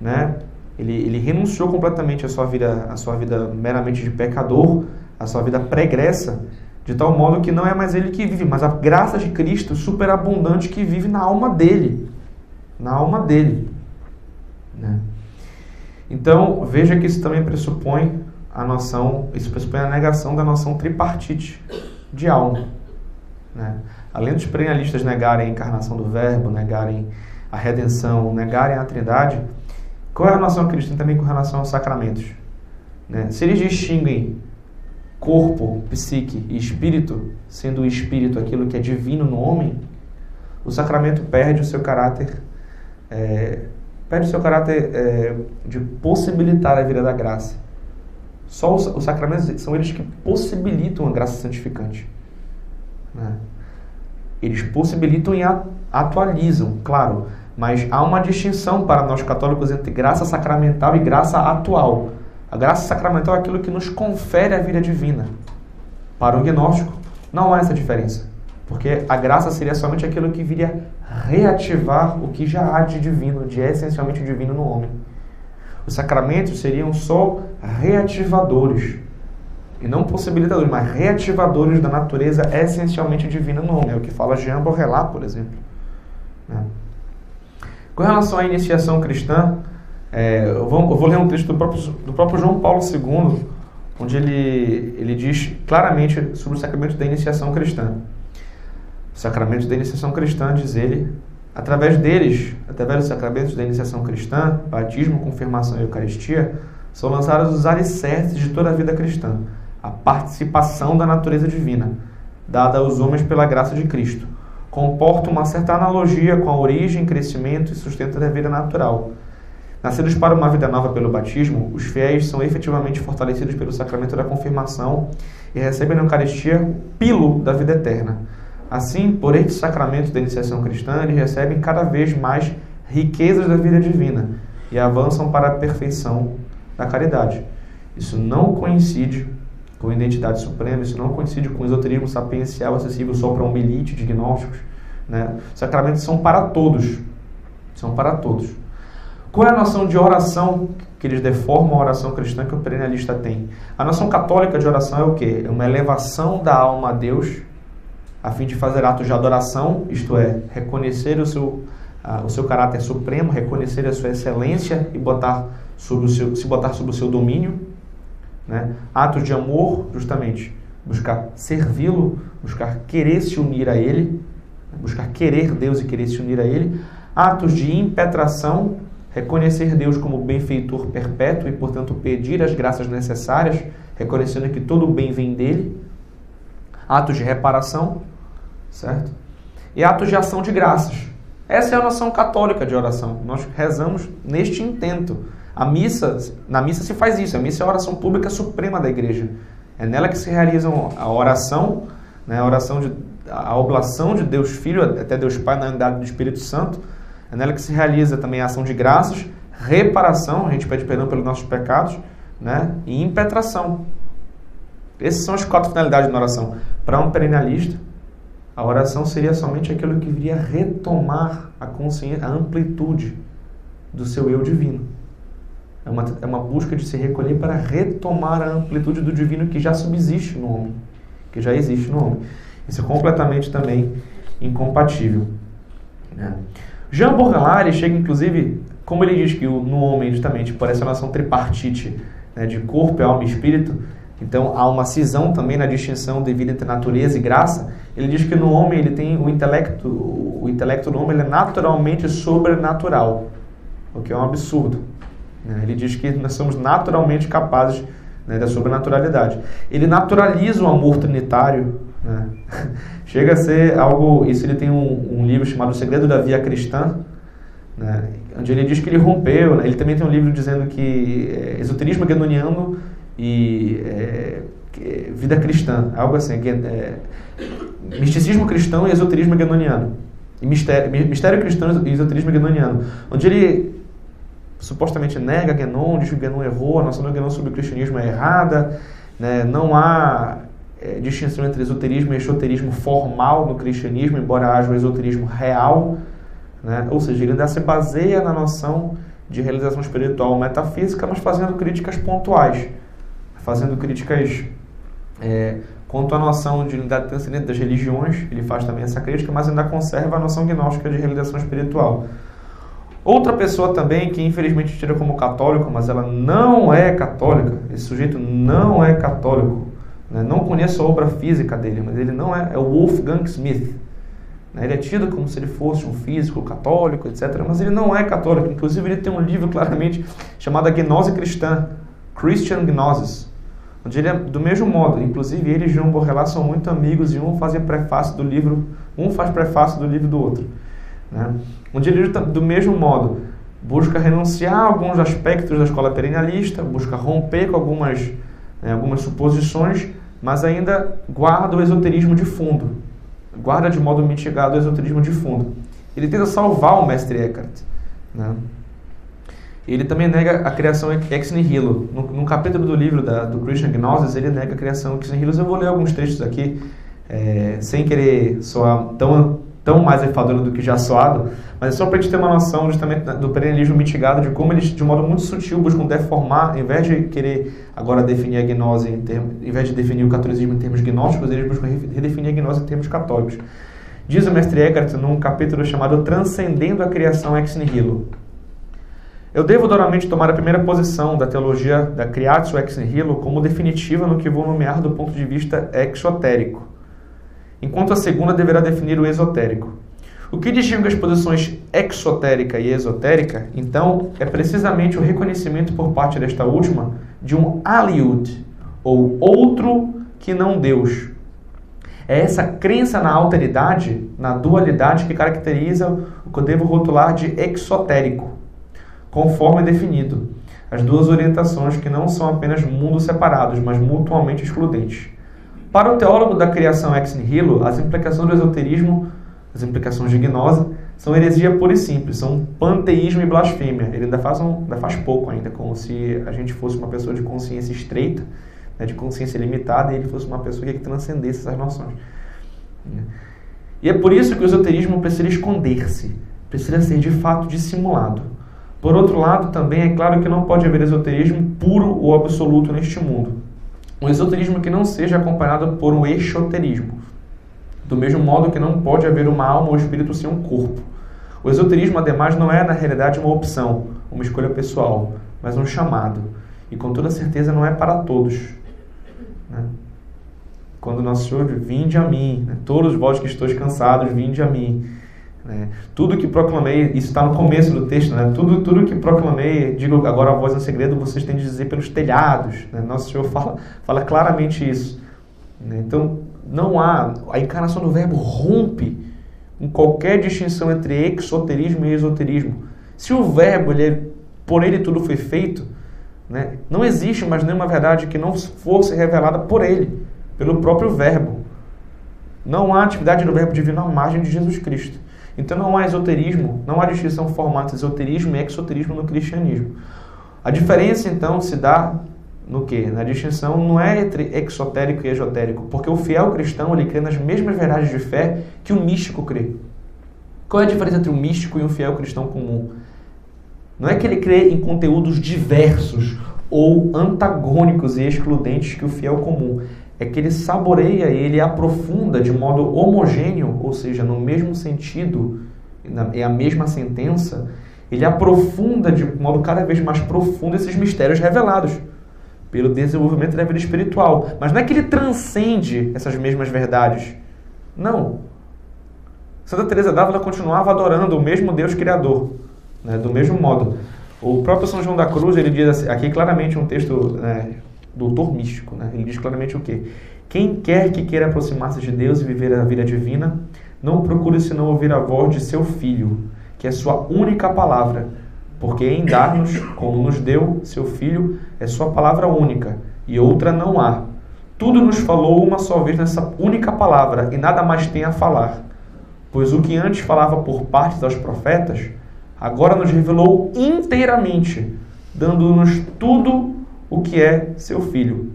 né? Ele, ele renunciou completamente à sua vida, à sua vida meramente de pecador, à sua vida pregressa de tal modo que não é mais ele que vive, mas a graça de Cristo superabundante que vive na alma dele. Na alma dele. Né? Então, veja que isso também pressupõe a noção, isso pressupõe a negação da noção tripartite de alma. Né? Além dos perennialistas negarem a encarnação do Verbo, negarem a redenção, negarem a Trindade, qual é a noção cristã também com relação aos sacramentos? Né? Se eles distinguem corpo, psique e espírito, sendo o espírito aquilo que é divino no homem, o sacramento perde o seu caráter, é, perde o seu caráter é, de possibilitar a vida da graça. Só os, os, sacramentos são eles que possibilitam a graça santificante. Né? Eles possibilitam e atualizam, claro, mas há uma distinção para nós católicos entre graça sacramental e graça atual. A graça sacramental é aquilo que nos confere a vida divina. Para o gnóstico, não há essa diferença. Porque a graça seria somente aquilo que viria reativar o que já há de divino, de essencialmente divino no homem. Os sacramentos seriam só reativadores, e não possibilitadores, mas reativadores da natureza essencialmente divina no homem. É o que fala Jean Borrelat, por exemplo. Né? Com relação à iniciação cristã, é, eu, vou, eu, vou, ler um texto do próprio, do próprio João Paulo II, onde ele, ele diz claramente sobre o sacramento da iniciação cristã. Os sacramentos da iniciação cristã, diz ele, através deles, através dos sacramentos da iniciação cristã, batismo, confirmação e eucaristia, são lançados os alicerces de toda a vida cristã, a participação da natureza divina, dada aos homens pela graça de Cristo. Comporta uma certa analogia com a origem, crescimento e sustento da vida natural. Nascidos para uma vida nova pelo batismo, os fiéis são efetivamente fortalecidos pelo sacramento da confirmação e recebem na Eucaristia o pilo da vida eterna Assim, por este sacramento da iniciação cristã, eles recebem cada vez mais riquezas da vida divina e avançam para a perfeição da caridade. Isso não coincide com a identidade suprema, isso não coincide com o esoterismo sapiencial acessível só para um elite de gnósticos. Né? Os sacramentos são para todos. São para todos. Qual é a noção de oração que eles deformam a oração cristã que o perennialista tem? A noção católica de oração é o quê? É uma elevação da alma a Deus a fim de fazer atos de adoração, isto é, reconhecer o seu, uh, o seu caráter supremo, reconhecer a sua excelência e botar sobre o seu, se botar sob o seu domínio. Né? Atos de amor, justamente, buscar servi-lo, buscar querer se unir a Ele, buscar querer Deus e querer se unir a Ele. Atos de impetração, reconhecer Deus como benfeitor perpétuo e, portanto, pedir as graças necessárias, reconhecendo que todo o bem vem dele. Atos de reparação, certo? E atos de ação de graças. Essa é a noção católica de oração. Nós rezamos neste intento. A missa, na missa se faz isso. A missa é a oração pública suprema da igreja. É nela que se realiza a oração, né, a oração de a oblação de Deus Filho até Deus Pai na unidade do Espírito Santo. É nela que se realiza também a ação de graças, reparação, a gente pede perdão pelos nossos pecados, né, e impetração. Essas são as quatro finalidades da oração. Para um perennialista, a oração seria somente aquilo que viria retomar a consciência, a amplitude do seu eu divino. É uma, é uma busca de se recolher para retomar a amplitude do divino que já subsiste no homem, que já existe no homem. Isso é completamente também incompatível. Né? Jean Baudrillard chega, inclusive, como ele diz que no homem, justamente, por essa noção tripartite né, de corpo, alma e espírito, então há uma cisão também na distinção devida entre natureza e graça. Ele diz que no homem ele tem o intelecto, o intelecto do homem é naturalmente sobrenatural, o que é um absurdo. Né? Ele diz que nós somos naturalmente capazes né, da sobrenaturalidade. Ele naturaliza o amor trinitário. Né? Chega a ser algo. Isso ele tem um, um livro chamado O Segredo da Via Cristã, né? onde ele diz que ele rompeu. Né? Ele também tem um livro dizendo que é, esoterismo guedoniano e é, vida cristã, algo assim, é, misticismo cristão e esoterismo guenoniano. E mistério, mistério cristão e esoterismo guenoniano, onde ele supostamente nega Guénon, diz que Guénon errou, a noção do Guénon sobre o cristianismo é errada, né? não há é, distinção entre esoterismo e esoterismo formal no cristianismo, embora haja o esoterismo real, né? ou seja, ele ainda se baseia na noção de realização espiritual metafísica, mas fazendo críticas pontuais fazendo críticas é, quanto à noção de unidade transcendente das religiões, ele faz também essa crítica, mas ainda conserva a noção gnóstica de realização espiritual. Outra pessoa também que infelizmente tira como católico, mas ela não é católica, esse sujeito não é católico, né? não conheço a obra física dele, mas ele não é, é o Wolfgang Smith. Né? Ele é tido como se ele fosse um físico católico, etc., mas ele não é católico. Inclusive, ele tem um livro claramente chamado Gnose Cristã, Christian Gnosis, onde ele do mesmo modo. Inclusive, ele e João Borrelá são muito amigos e um fazia prefácio do livro Um faz prefácio do livro do outro. Né? Onde ele, do mesmo modo, busca renunciar a alguns aspectos da escola perennialista, busca romper com algumas, né, algumas suposições, mas ainda guarda o esoterismo de fundo. Guarda de modo mitigado o esoterismo de fundo. Ele tenta salvar o mestre Eckhart. Né? Ele também nega a criação ex nihilo. No, no capítulo do livro da, do Christian Gnosis, ele nega a criação ex nihilo. Eu vou ler alguns trechos aqui, é, sem querer soar tão, tão mais enfadonho do que já soado, mas é só para a gente ter uma noção justamente do perennialismo mitigado, de como eles, de modo muito sutil, buscam deformar, em vez de querer agora definir a gnose, em, termos, em vez de definir o catolicismo em termos gnósticos, eles buscam redefinir a gnose em termos católicos. Diz o mestre Eckhart num capítulo chamado Transcendendo a Criação Ex Nihilo. Eu devo duramente tomar a primeira posição da teologia da Creatio Ex Nihilo como definitiva no que vou nomear do ponto de vista exotérico, enquanto a segunda deverá definir o esotérico. O que distingue as posições exotérica e esotérica, então, é precisamente o reconhecimento por parte desta última de um aliud, ou outro que não Deus, é essa crença na alteridade, na dualidade que caracteriza o que eu devo rotular de exotérico, conforme definido. As duas orientações que não são apenas mundos separados, mas mutuamente excludentes. Para o teólogo da criação ex nihilo, as implicações do esoterismo, as implicações de gnose, são heresia pura e simples, são panteísmo e blasfêmia. Ele ainda faz, um, ainda faz pouco ainda, como se a gente fosse uma pessoa de consciência estreita, né, de consciência limitada, e ele fosse uma pessoa que transcendesse essas noções. E é por isso que o esoterismo precisa esconder-se, precisa ser de fato dissimulado. Por outro lado, também é claro que não pode haver esoterismo puro ou absoluto neste mundo. Um esoterismo que não seja acompanhado por um exoterismo. Do mesmo modo que não pode haver uma alma ou espírito sem um corpo. O esoterismo, ademais, não é na realidade uma opção, uma escolha pessoal, mas um chamado. E com toda certeza não é para todos. Né? Quando nosso Senhor, vinde a mim, né? todos vós que estou cansados, vinde a mim. Né? Tudo que proclamei, isso está no começo do texto, né? tudo, tudo que proclamei, digo agora a voz no segredo, vocês têm de dizer pelos telhados. Né? Nosso Senhor fala, fala claramente isso. Né? Então, não há, a encarnação do verbo rompe em qualquer distinção entre exoterismo e esoterismo. Se o verbo, ele, é, por ele tudo foi feito, né? Não existe mais nenhuma verdade que não fosse revelada por ele, pelo próprio Verbo. Não há atividade do Verbo divino à margem de Jesus Cristo. Então não há esoterismo, não há distinção formal entre esoterismo e exoterismo no cristianismo. A diferença então se dá no que? Na distinção não é entre exotérico e esotérico, porque o fiel cristão ele crê nas mesmas verdades de fé que o místico crê. Qual é a diferença entre o místico e um fiel cristão comum? Não é que ele crê em conteúdos diversos ou antagônicos e excludentes que o fiel comum. É que ele saboreia e ele aprofunda de modo homogêneo, ou seja, no mesmo sentido, é a mesma sentença, ele aprofunda de modo cada vez mais profundo esses mistérios revelados pelo desenvolvimento da vida espiritual. Mas não é que ele transcende essas mesmas verdades. Não. Santa Teresa d'Ávila continuava adorando o mesmo Deus criador. Né? Do mesmo modo, o próprio São João da Cruz, ele diz assim, aqui claramente um texto né, doutor místico, né? ele diz claramente o quê? Quem quer que queira aproximar-se de Deus e viver a vida divina, não procure senão ouvir a voz de seu Filho, que é sua única palavra, porque em dar-nos, como nos deu seu Filho, é sua palavra única, e outra não há. Tudo nos falou uma só vez nessa única palavra, e nada mais tem a falar. Pois o que antes falava por parte dos profetas, agora nos revelou inteiramente, dando-nos tudo o que é seu filho.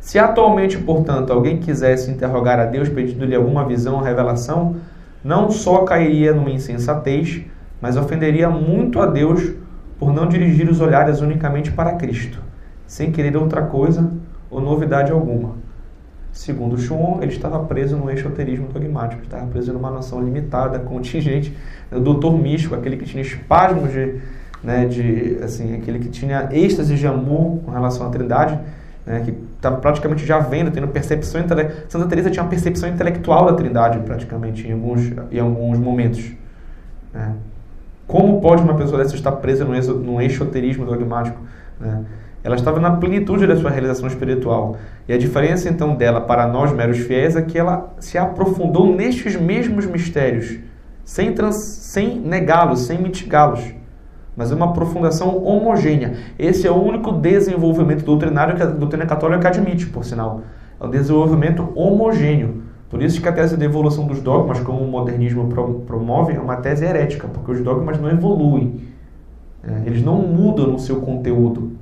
Se atualmente, portanto, alguém quisesse interrogar a Deus pedindo-lhe alguma visão ou revelação, não só cairia numa insensatez, mas ofenderia muito a Deus por não dirigir os olhares unicamente para Cristo, sem querer outra coisa ou novidade alguma. Segundo Schuon, ele estava preso no exoterismo dogmático, estava preso numa noção limitada, contingente, o doutor místico, aquele que tinha espasmos de, né, de assim, aquele que tinha êxtase de amor com relação à Trindade, né, que estava praticamente já vendo, tendo percepção intelectual. Santa Teresa tinha uma percepção intelectual da Trindade, praticamente, em alguns, em alguns momentos. Né. Como pode uma pessoa dessa estar presa no, no exoterismo dogmático? Né? ela estava na plenitude da sua realização espiritual. E a diferença então dela para nós meros fiéis é que ela se aprofundou nestes mesmos mistérios, sem, trans, sem negá-los, sem mitigá-los. Mas é uma aprofundação homogênea. Esse é o único desenvolvimento doutrinário que a doutrina católica admite, por sinal. É um desenvolvimento homogêneo. Por isso que a tese de evolução dos dogmas, como o modernismo promove, é uma tese herética, porque os dogmas não evoluem. É, eles não mudam no seu conteúdo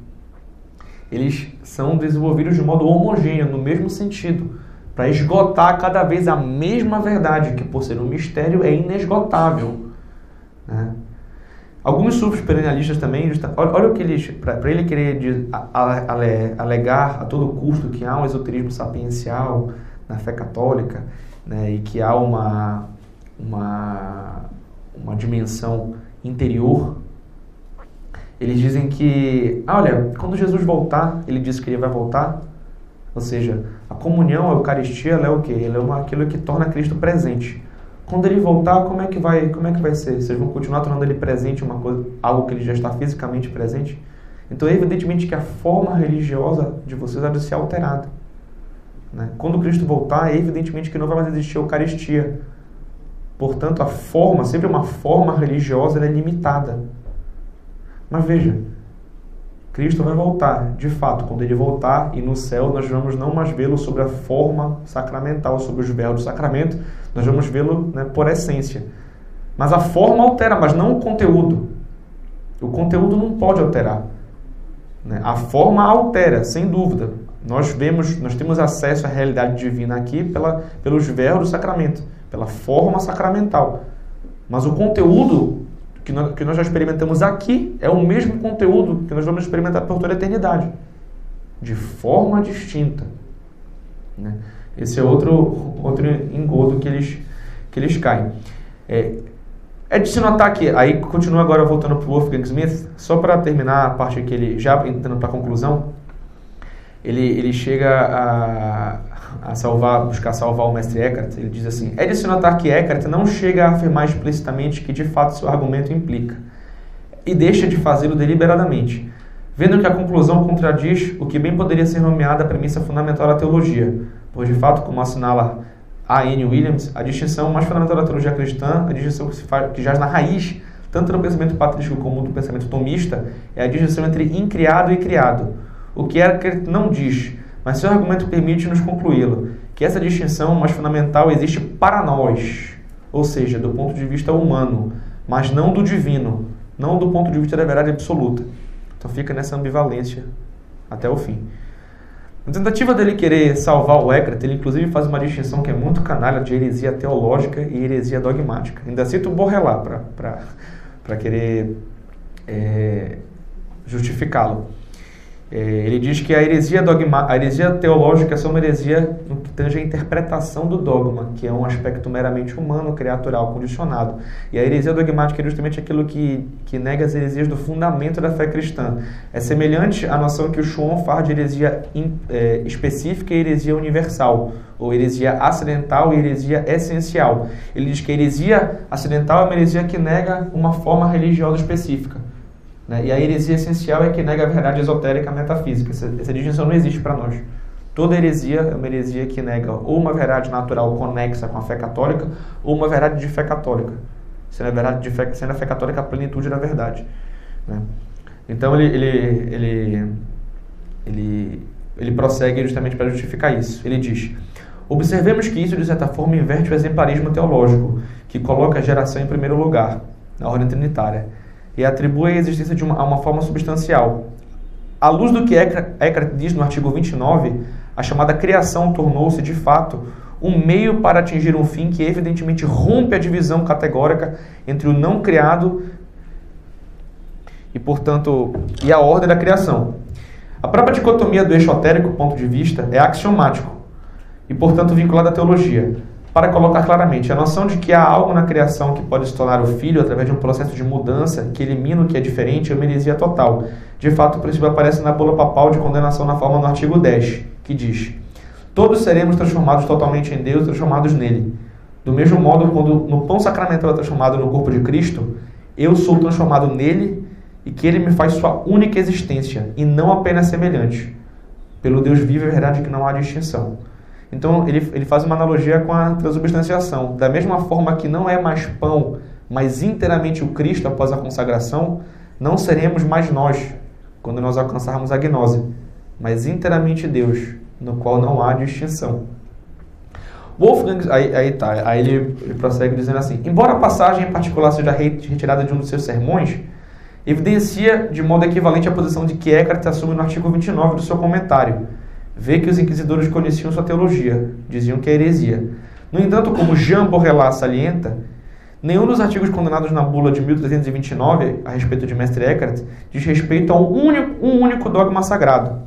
eles são desenvolvidos de modo homogêneo, no mesmo sentido, para esgotar cada vez a mesma verdade, que por ser um mistério é inesgotável. Né? Alguns sufis perennialistas também, olha, o que eles, para ele querer alegar a todo custo que há um esoterismo sapiencial na fé católica, né, e que há uma, uma, uma dimensão interior eles dizem que, ah, olha, quando Jesus voltar, ele disse que ele vai voltar. Ou seja, a comunhão, a Eucaristia, ela é o quê? Ela é uma, aquilo que torna Cristo presente. Quando ele voltar, como é que vai, como é que vai ser? Vocês vão continuar tornando ele presente, uma coisa, algo que ele já está fisicamente presente? Então, evidentemente que a forma religiosa de vocês há de ser alterada. Né? Quando Cristo voltar, evidentemente que não vai mais existir Eucaristia. Portanto, a forma, sempre uma forma religiosa, é limitada. Mas veja, Cristo vai voltar, de fato, quando ele voltar e no céu nós vamos não mais vê-lo sobre a forma sacramental, sobre os véus do sacramento, nós vamos vê-lo né, por essência. Mas a forma altera, mas não o conteúdo. O conteúdo não pode alterar. Né? A forma altera, sem dúvida. Nós vemos, nós temos acesso à realidade divina aqui pela, pelos véus do sacramento, pela forma sacramental. Mas o conteúdo que nós, que nós já experimentamos aqui é o mesmo conteúdo que nós vamos experimentar por toda a eternidade, de forma distinta. Né? Esse é outro, outro engodo que eles, que eles caem. É, é de se notar que, aí continua agora voltando para o Wolfgang Smith, só para terminar a parte que ele, já entrando para a conclusão, ele, ele chega a, a salvar, buscar salvar o mestre Eckhart, ele diz assim: é de se notar que Eckhart não chega a afirmar explicitamente que de fato seu argumento implica, e deixa de fazê-lo deliberadamente, vendo que a conclusão contradiz o que bem poderia ser nomeada a premissa fundamental da teologia, pois de fato, como assinala a N. Williams, a distinção mais fundamental da teologia cristã, a distinção que, se faz, que jaz na raiz, tanto do pensamento patrístico como do pensamento tomista, é a distinção entre incriado e criado. O que Eckhart não diz, mas seu argumento permite-nos concluí-lo, que essa distinção mais fundamental existe para nós, ou seja, do ponto de vista humano, mas não do divino, não do ponto de vista da verdade absoluta. Então fica nessa ambivalência até o fim. Na tentativa dele querer salvar o Eckhart, ele inclusive faz uma distinção que é muito canalha de heresia teológica e heresia dogmática. Ainda cito Borrelá para querer é, justificá-lo. É, ele diz que a heresia, dogma, a heresia teológica é só uma heresia no que tange a interpretação do dogma, que é um aspecto meramente humano, criatural, condicionado. E a heresia dogmática é justamente aquilo que, que nega as heresias do fundamento da fé cristã. É semelhante à noção que o Schwann faz de heresia in, é, específica e heresia universal, ou heresia acidental e heresia essencial. Ele diz que a heresia acidental é uma heresia que nega uma forma religiosa específica. Né? E a heresia essencial é que nega a verdade esotérica metafísica. Essa, essa distinção não existe para nós. Toda heresia é uma heresia que nega ou uma verdade natural conexa com a fé católica ou uma verdade de fé católica. Sendo a, verdade de fé, sendo a fé católica a plenitude da verdade. Né? Então ele, ele, ele, ele, ele prossegue justamente para justificar isso. Ele diz: Observemos que isso, de certa forma, inverte o exemplarismo teológico, que coloca a geração em primeiro lugar, na ordem trinitária e atribui a existência de uma, a uma forma substancial. À luz do que Eckhart diz no artigo 29, a chamada criação tornou-se, de fato, um meio para atingir um fim que evidentemente rompe a divisão categórica entre o não criado e, portanto, e a ordem da criação. A própria dicotomia do esotérico ponto de vista é axiomático e, portanto, vinculada à teologia para colocar claramente a noção de que há algo na criação que pode se tornar o filho através de um processo de mudança que elimina o que é diferente é uma heresia total. De fato, o princípio aparece na bula papal de condenação na forma no artigo 10, que diz: Todos seremos transformados totalmente em Deus, transformados nele. Do mesmo modo, quando no pão sacramental é transformado no corpo de Cristo, eu sou transformado nele e que ele me faz sua única existência e não apenas semelhante. Pelo Deus vivo é verdade que não há distinção. Então ele, ele faz uma analogia com a transubstanciação. Da mesma forma que não é mais pão, mas inteiramente o Cristo após a consagração, não seremos mais nós quando nós alcançarmos a gnose, mas inteiramente Deus, no qual não há distinção. Wolfgang, aí, aí tá, aí ele, ele prossegue dizendo assim: embora a passagem em particular seja retirada de um dos seus sermões, evidencia de modo equivalente a posição de que Eckhart assume no artigo 29 do seu comentário. Vê que os inquisidores conheciam sua teologia, diziam que é heresia. No entanto, como Jean Borrelat salienta, nenhum dos artigos condenados na bula de 1329 a respeito de Mestre Eckhart diz respeito a um único, um único dogma sagrado.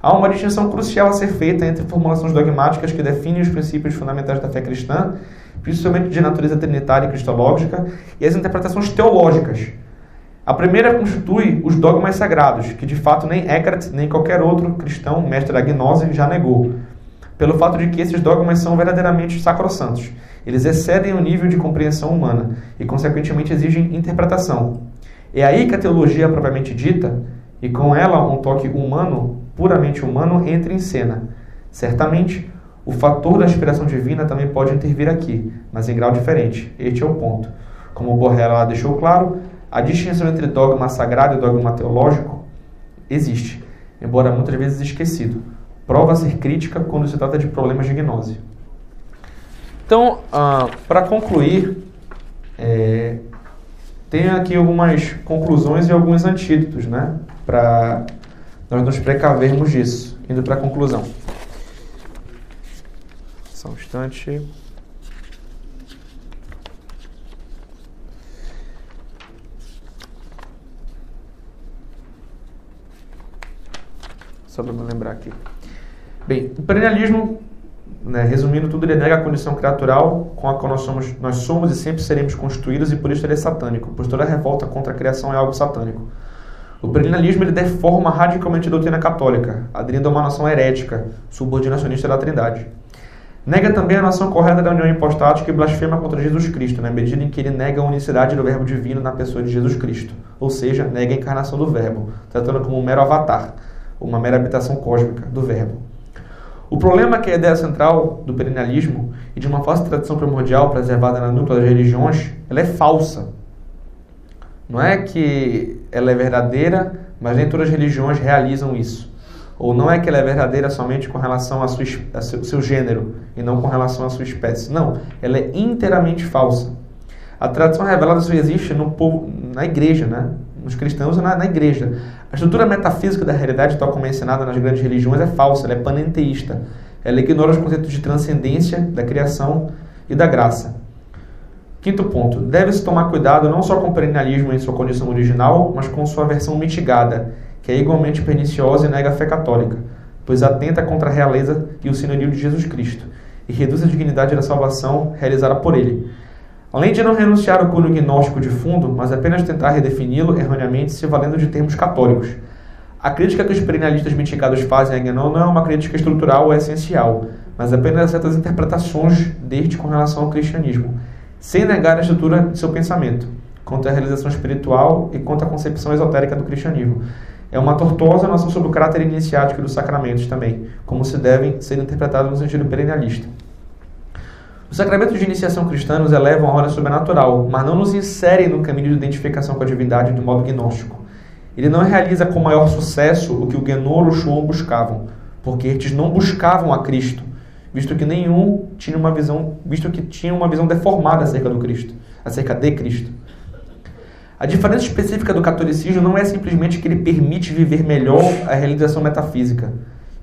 Há uma distinção crucial a ser feita entre formulações dogmáticas que definem os princípios fundamentais da fé cristã, principalmente de natureza trinitária e cristológica, e as interpretações teológicas, a primeira constitui os dogmas sagrados, que de fato nem Eckhart nem qualquer outro cristão, mestre da gnose, já negou, pelo fato de que esses dogmas são verdadeiramente sacrossantos. Eles excedem o nível de compreensão humana e, consequentemente, exigem interpretação. É aí que a teologia propriamente dita, e com ela um toque humano, puramente humano, entra em cena. Certamente, o fator da inspiração divina também pode intervir aqui, mas em grau diferente. Este é o ponto. Como Borrella deixou claro, a distinção entre dogma sagrado e dogma teológico existe, embora muitas vezes esquecido. Prova ser crítica quando se trata de problemas de gnose. Então, ah, para concluir, é, tenho aqui algumas conclusões e alguns antídotos, né? Para nós nos precavermos disso, indo para a conclusão. Só um instante. Só para me lembrar aqui. Bem, o perennialismo, né, resumindo tudo, ele nega a condição criatural com a qual nós somos, nós somos e sempre seremos construídos e por isso ele é satânico, pois toda revolta contra a criação é algo satânico. O perennialismo ele deforma radicalmente a doutrina católica, aderindo a uma noção herética, subordinacionista da Trindade. Nega também a noção correta da união hipostática e blasfema contra Jesus Cristo, na medida em que ele nega a unicidade do Verbo divino na pessoa de Jesus Cristo, ou seja, nega a encarnação do Verbo, tratando como um mero avatar, uma mera habitação cósmica do Verbo. O problema é que a ideia central do perennialismo e de uma falsa tradição primordial preservada na núcleo das religiões, ela é falsa. Não é que ela é verdadeira, mas nem todas as religiões realizam isso. Ou não é que ela é verdadeira somente com relação ao seu, seu gênero e não com relação à sua espécie. Não, ela é inteiramente falsa. A tradição revelada só existe no povo, na igreja, né? nos cristãos na, na igreja. A estrutura metafísica da realidade, tal como é ensinada nas grandes religiões, é falsa, ela é panenteísta. Ela ignora os conceitos de transcendência, da criação e da graça. Quinto ponto. Deve-se tomar cuidado não só com o perennialismo em sua condição original, mas com sua versão mitigada, que é igualmente perniciosa e nega a fé católica, pois atenta contra a realeza e o senhorio de Jesus Cristo, e reduz a dignidade da salvação realizada por ele. Além de não renunciar ao cunho gnóstico de fundo, mas apenas tentar redefini-lo erroneamente se valendo de termos católicos. A crítica que os perennialistas mitigados fazem a Guénon não é uma crítica estrutural ou essencial, mas apenas certas interpretações deste com relação ao cristianismo, sem negar a estrutura de seu pensamento, quanto à realização espiritual e quanto à concepção esotérica do cristianismo. É uma tortuosa noção sobre o caráter iniciático dos sacramentos também, como se devem ser interpretados no sentido perennialista. Os sacramentos de iniciação cristã nos elevam a ordem sobrenatural, mas não nos inserem no caminho de identificação com a divindade de modo gnóstico. Ele não realiza com maior sucesso o que o Genor e o Shuon buscavam, porque estes não buscavam a Cristo, visto que nenhum tinha uma visão, visto que tinha uma visão deformada acerca do Cristo, acerca de Cristo. A diferença específica do catolicismo não é simplesmente que ele permite viver melhor a realização metafísica,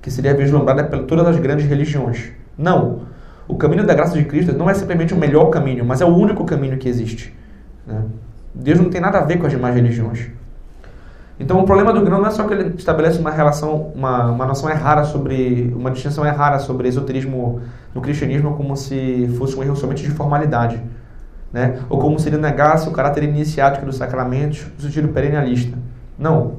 que seria vislumbrada por todas as grandes religiões. Não. O caminho da graça de Cristo não é simplesmente o melhor caminho, mas é o único caminho que existe. Né? Deus não tem nada a ver com as demais religiões. Então o problema do grão não é só que ele estabelece uma relação, uma, uma noção errada sobre, uma distinção errada sobre esoterismo no cristianismo como se fosse um erro somente de formalidade. Né? Ou como se ele negasse o caráter iniciático dos sacramentos no sentido perennialista. Não.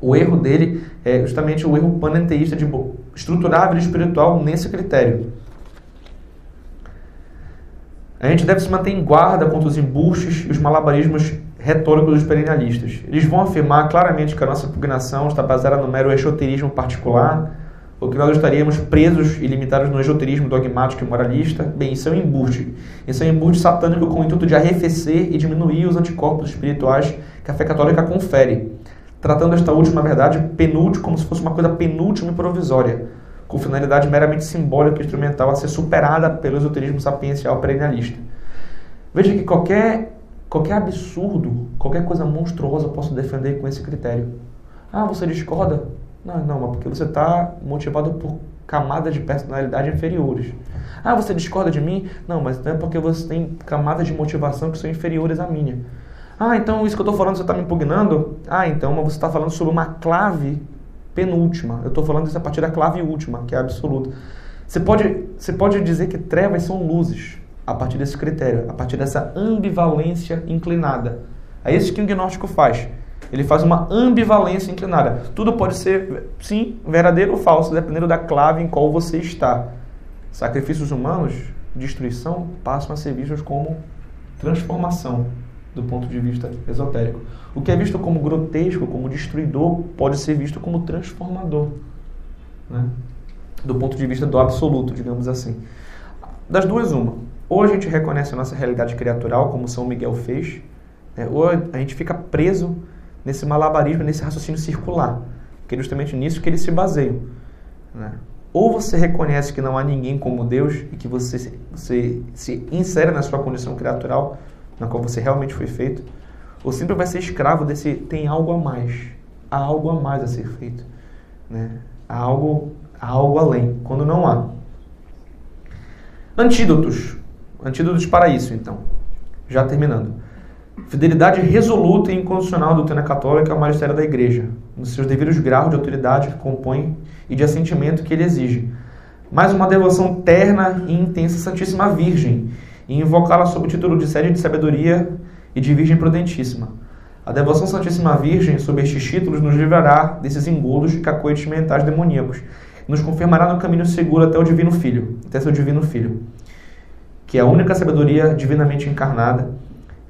O erro dele é justamente o erro panenteísta de estruturar a vida espiritual nesse critério. A gente deve se manter em guarda contra os embustes e os malabarismos retórico dos perennialistas. Eles vão afirmar claramente que a nossa impugnação está baseada no mero esoterismo particular, ou que nós estaríamos presos e limitados no esoterismo dogmático e moralista. Bem, isso é um embuste. Isso é um embuste satânico com o intuito de arrefecer e diminuir os anticorpos espirituais que a fé católica confere, tratando esta última verdade penúltima como se fosse uma coisa penúltima e provisória, com finalidade meramente simbólica e instrumental a ser superada pelo esoterismo sapiencial perennialista. Veja que qualquer Qualquer absurdo, qualquer coisa monstruosa eu posso defender com esse critério. Ah, você discorda? Não, não, mas porque você está motivado por camadas de personalidade inferiores. Ah, você discorda de mim? Não, mas não é porque você tem camadas de motivação que são inferiores à minha. Ah, então isso que eu estou falando você está me impugnando? Ah, então mas você está falando sobre uma clave penúltima. Eu estou falando isso a partir da clave última, que é absoluta. Você pode, você pode dizer que trevas são luzes a partir desse critério, a partir dessa ambivalência inclinada. É isso que o gnóstico faz. Ele faz uma ambivalência inclinada. Tudo pode ser, sim, verdadeiro ou falso, dependendo da clave em qual você está. Sacrifícios humanos, destruição, passam a ser vistos como transformação do ponto de vista esotérico. O que é visto como grotesco, como destruidor, pode ser visto como transformador. Né? Do ponto de vista do absoluto, digamos assim. Das duas, uma. Ou a gente reconhece a nossa realidade criatural, como São Miguel fez, né? ou a gente fica preso nesse malabarismo, nesse raciocínio circular, que é justamente nisso que eles se baseiam. Né? Ou você reconhece que não há ninguém como Deus e que você, você se insere na sua condição criatural, na qual você realmente foi feito, ou sempre vai ser escravo desse tem algo a mais, há algo a mais a ser feito, né? há, algo, há algo além, quando não há. Antídotos. Antídotos para isso, então. Já terminando. Fidelidade resoluta e incondicional à doutrina católica ao magistério da Igreja, nos seus devidos graus de autoridade que compõe e de assentimento que ele exige. Mais uma devoção terna e intensa à Santíssima Virgem, e invocá-la sob o título de sede de sabedoria e de Virgem Prudentíssima. A devoção Santíssima Virgem, sob estes títulos, nos livrará desses engodos e cacoetes mentais demoníacos, nos confirmará no caminho seguro até o Divino Filho, até seu Divino Filho que é a única sabedoria divinamente encarnada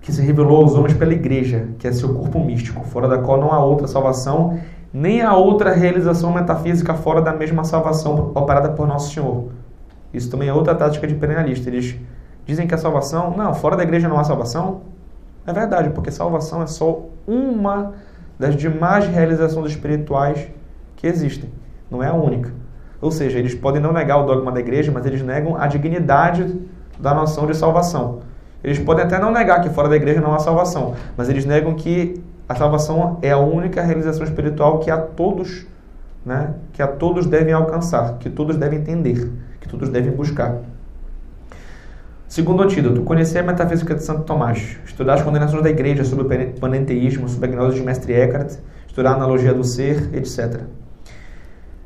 que se revelou aos homens pela igreja, que é seu corpo místico, fora da qual não há outra salvação, nem há outra realização metafísica fora da mesma salvação operada por Nosso Senhor. Isso também é outra tática de perennialista. Eles dizem que a salvação, não, fora da igreja não há salvação. É verdade, porque salvação é só uma das demais realizações espirituais que existem, não é a única. Ou seja, eles podem não negar o dogma da igreja, mas eles negam a dignidade da noção de salvação. Eles podem até não negar que fora da igreja não há salvação, mas eles negam que a salvação é a única realização espiritual que a todos, né, que a todos devem alcançar, que todos devem entender, que todos devem buscar. Segundo antídoto, conhecer a metafísica de Santo Tomás, estudar as condenações da igreja sobre o panenteísmo, sobre a gnose de Mestre Eckhart, estudar a analogia do ser, etc.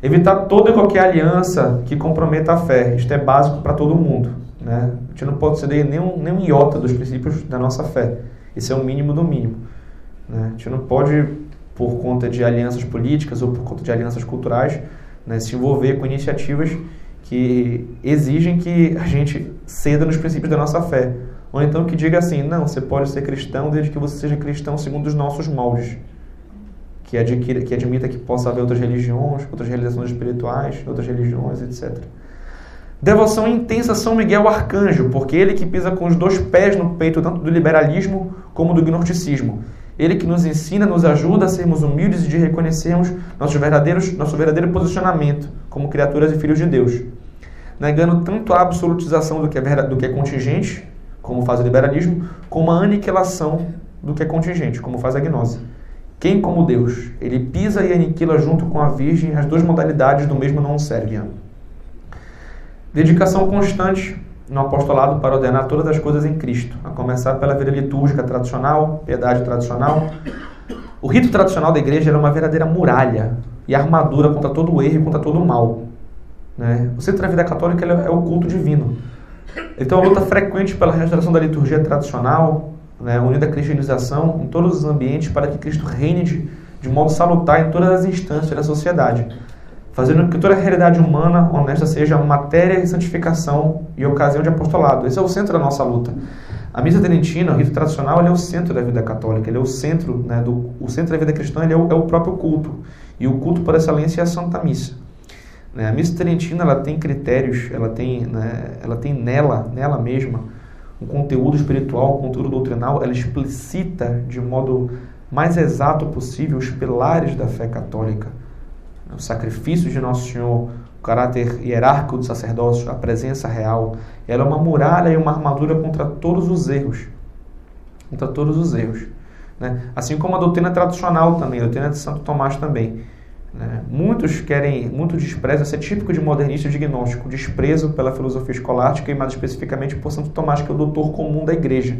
Evitar toda e qualquer aliança que comprometa a fé. Isto é básico para todo mundo. Né? A gente não pode ceder nenhum, nenhum iota dos princípios da nossa fé. Isso é o mínimo do mínimo. Né? A gente não pode, por conta de alianças políticas ou por conta de alianças culturais, né, se envolver com iniciativas que exigem que a gente ceda nos princípios da nossa fé. Ou então que diga assim, não, você pode ser cristão desde que você seja cristão segundo os nossos moldes. Que, adquira, que admita que possa haver outras religiões, outras realizações espirituais, outras religiões, etc. Devoção intensa a São Miguel Arcanjo, porque ele que pisa com os dois pés no peito tanto do liberalismo como do gnosticismo. Ele que nos ensina, nos ajuda a sermos humildes e de reconhecermos nossos verdadeiros, nosso verdadeiro posicionamento como criaturas e filhos de Deus. Negando tanto a absolutização do que é, do que é contingente, como faz o liberalismo, como a aniquilação do que é contingente, como faz a gnose. Quem como Deus? Ele pisa e aniquila junto com a Virgem as duas modalidades do mesmo não serviam. Dedicação constante no apostolado para ordenar todas as coisas em Cristo, a começar pela vida litúrgica tradicional, piedade tradicional. O rito tradicional da igreja era uma verdadeira muralha e armadura contra todo o erro e contra todo o mal. Né? O centro da vida católica é o culto divino. Então, a luta frequente pela restauração da liturgia tradicional, né, unindo a cristianização em todos os ambientes para que Cristo reine de, de modo salutar em todas as instâncias da sociedade fazendo que toda a realidade humana honesta seja matéria de santificação e ocasião de apostolado. Esse é o centro da nossa luta. A missa tridentina, o rito tradicional, ele é o centro da vida católica, ele é o centro, né, do, o centro da vida cristã ele é o, é o próprio culto. E o culto por excelência é a Santa Missa. Né? A missa tridentina ela tem critérios, ela tem, né, ela tem nela, nela mesma, um conteúdo espiritual, um conteúdo doutrinal, ela explicita de modo mais exato possível os pilares da fé católica. O sacrifício de Nosso Senhor, o caráter hierárquico do sacerdócio, a presença real, ela é uma muralha e uma armadura contra todos os erros. Contra todos os erros. Né? Assim como a doutrina tradicional também, a doutrina de Santo Tomás também. Né? Muitos querem, muito desprezam, esse é típico de modernista de gnóstico, desprezo pela filosofia escolástica e mais especificamente por Santo Tomás, que é o doutor comum da igreja.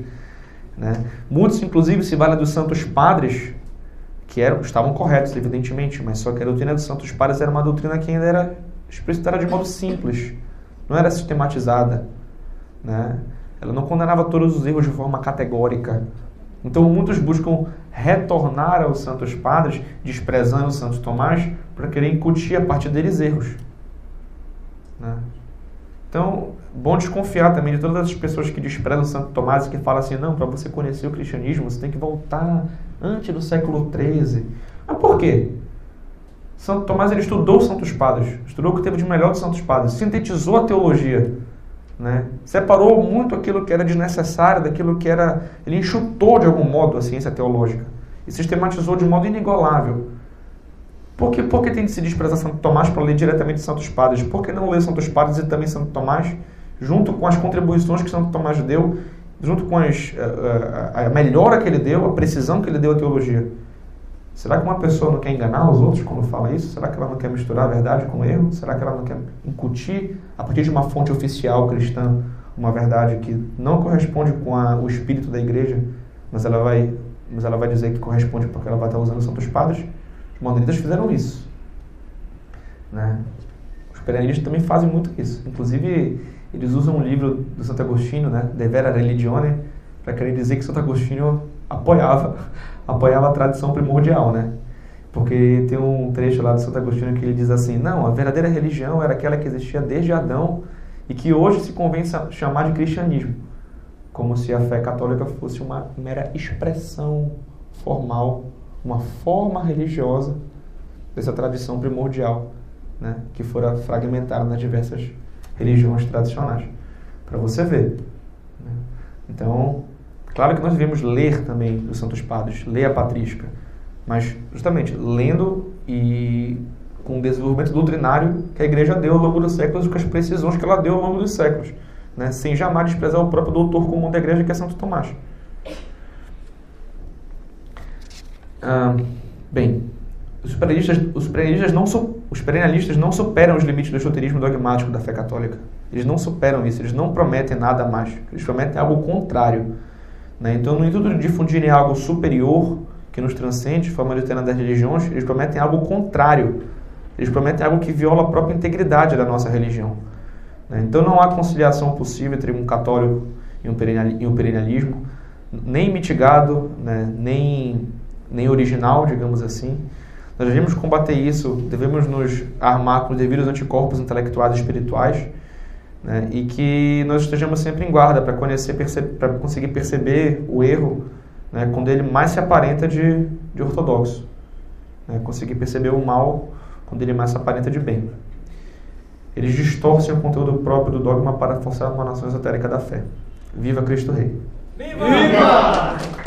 Né? Muitos, inclusive, se valem dos santos padres, que eram, estavam corretos, evidentemente, mas só que a doutrina dos santos padres era uma doutrina que ainda era explicitada de modo simples, não era sistematizada. Né? Ela não condenava todos os erros de forma categórica. Então, muitos buscam retornar aos santos padres, desprezando o Santo Tomás, para querer incutir a partir deles erros. Né? Então, bom desconfiar também de todas as pessoas que desprezam Santo Tomás e que falam assim, não, para você conhecer o cristianismo, você tem que voltar antes do século XIII. Mas por quê? Santo Tomás ele estudou os Santos Padres, estudou o que teve de melhor dos Santos Padres, sintetizou a teologia, né? separou muito aquilo que era desnecessário daquilo que era. Ele enxutou de algum modo a ciência teológica e sistematizou de modo inigualável. Por que, por que tem de se desprezar Santo Tomás para ler diretamente Santos Padres? Por que não ler Santos Padres e também Santo Tomás, junto com as contribuições que Santo Tomás deu, junto com as, a, a, a melhora que ele deu, a precisão que ele deu à teologia? Será que uma pessoa não quer enganar os outros quando fala isso? Será que ela não quer misturar a verdade com o erro? Será que ela não quer incutir, a partir de uma fonte oficial cristã, uma verdade que não corresponde com a, o espírito da igreja, mas ela vai, mas ela vai dizer que corresponde porque ela vai estar usando os santos padres? Os modernistas fizeram isso. Né? Os perennistas também fazem muito isso. Inclusive, eles usam um livro do Santo Agostinho, né, De Vera Religione, para querer dizer que Santo Agostinho apoiava, apoiava a tradição primordial, né? Porque tem um trecho lá do Santo Agostinho que ele diz assim: não, a verdadeira religião era aquela que existia desde Adão e que hoje se convém chamar de cristianismo, como se a fé católica fosse uma mera expressão formal uma forma religiosa dessa tradição primordial, né, que fora fragmentada nas diversas religiões tradicionais. Para você ver. Né? Então, claro que nós devemos ler também os Santos Padres, ler a patrística, mas justamente lendo e com o desenvolvimento doutrinário que a igreja deu ao longo dos séculos com as precisões que ela deu ao longo dos séculos, né? sem jamais desprezar o próprio doutor comum da igreja, que é Santo Tomás. Ah, bem, os perennistas, os não os perennialistas não superam os limites do esoterismo dogmático da fé católica. Eles não superam isso, eles não prometem nada mais. Eles prometem algo contrário. Né? Então, no intuito de difundirem algo superior, que nos transcende, forma ter das religiões, eles prometem algo contrário. Eles prometem algo que viola a própria integridade da nossa religião. Né? Então, não há conciliação possível entre um católico e um perennialismo, nem mitigado, né? nem nem original, digamos assim. Nós devemos combater isso, devemos nos armar com os devidos anticorpos intelectuais e espirituais, né? e que nós estejamos sempre em guarda para para conseguir perceber o erro né? quando ele mais se aparenta de, de ortodoxo, né? conseguir perceber o mal quando ele mais se aparenta de bem. Eles distorcem o conteúdo próprio do dogma para forçar uma nação esotérica da fé. Viva Cristo Rei! Viva! Viva!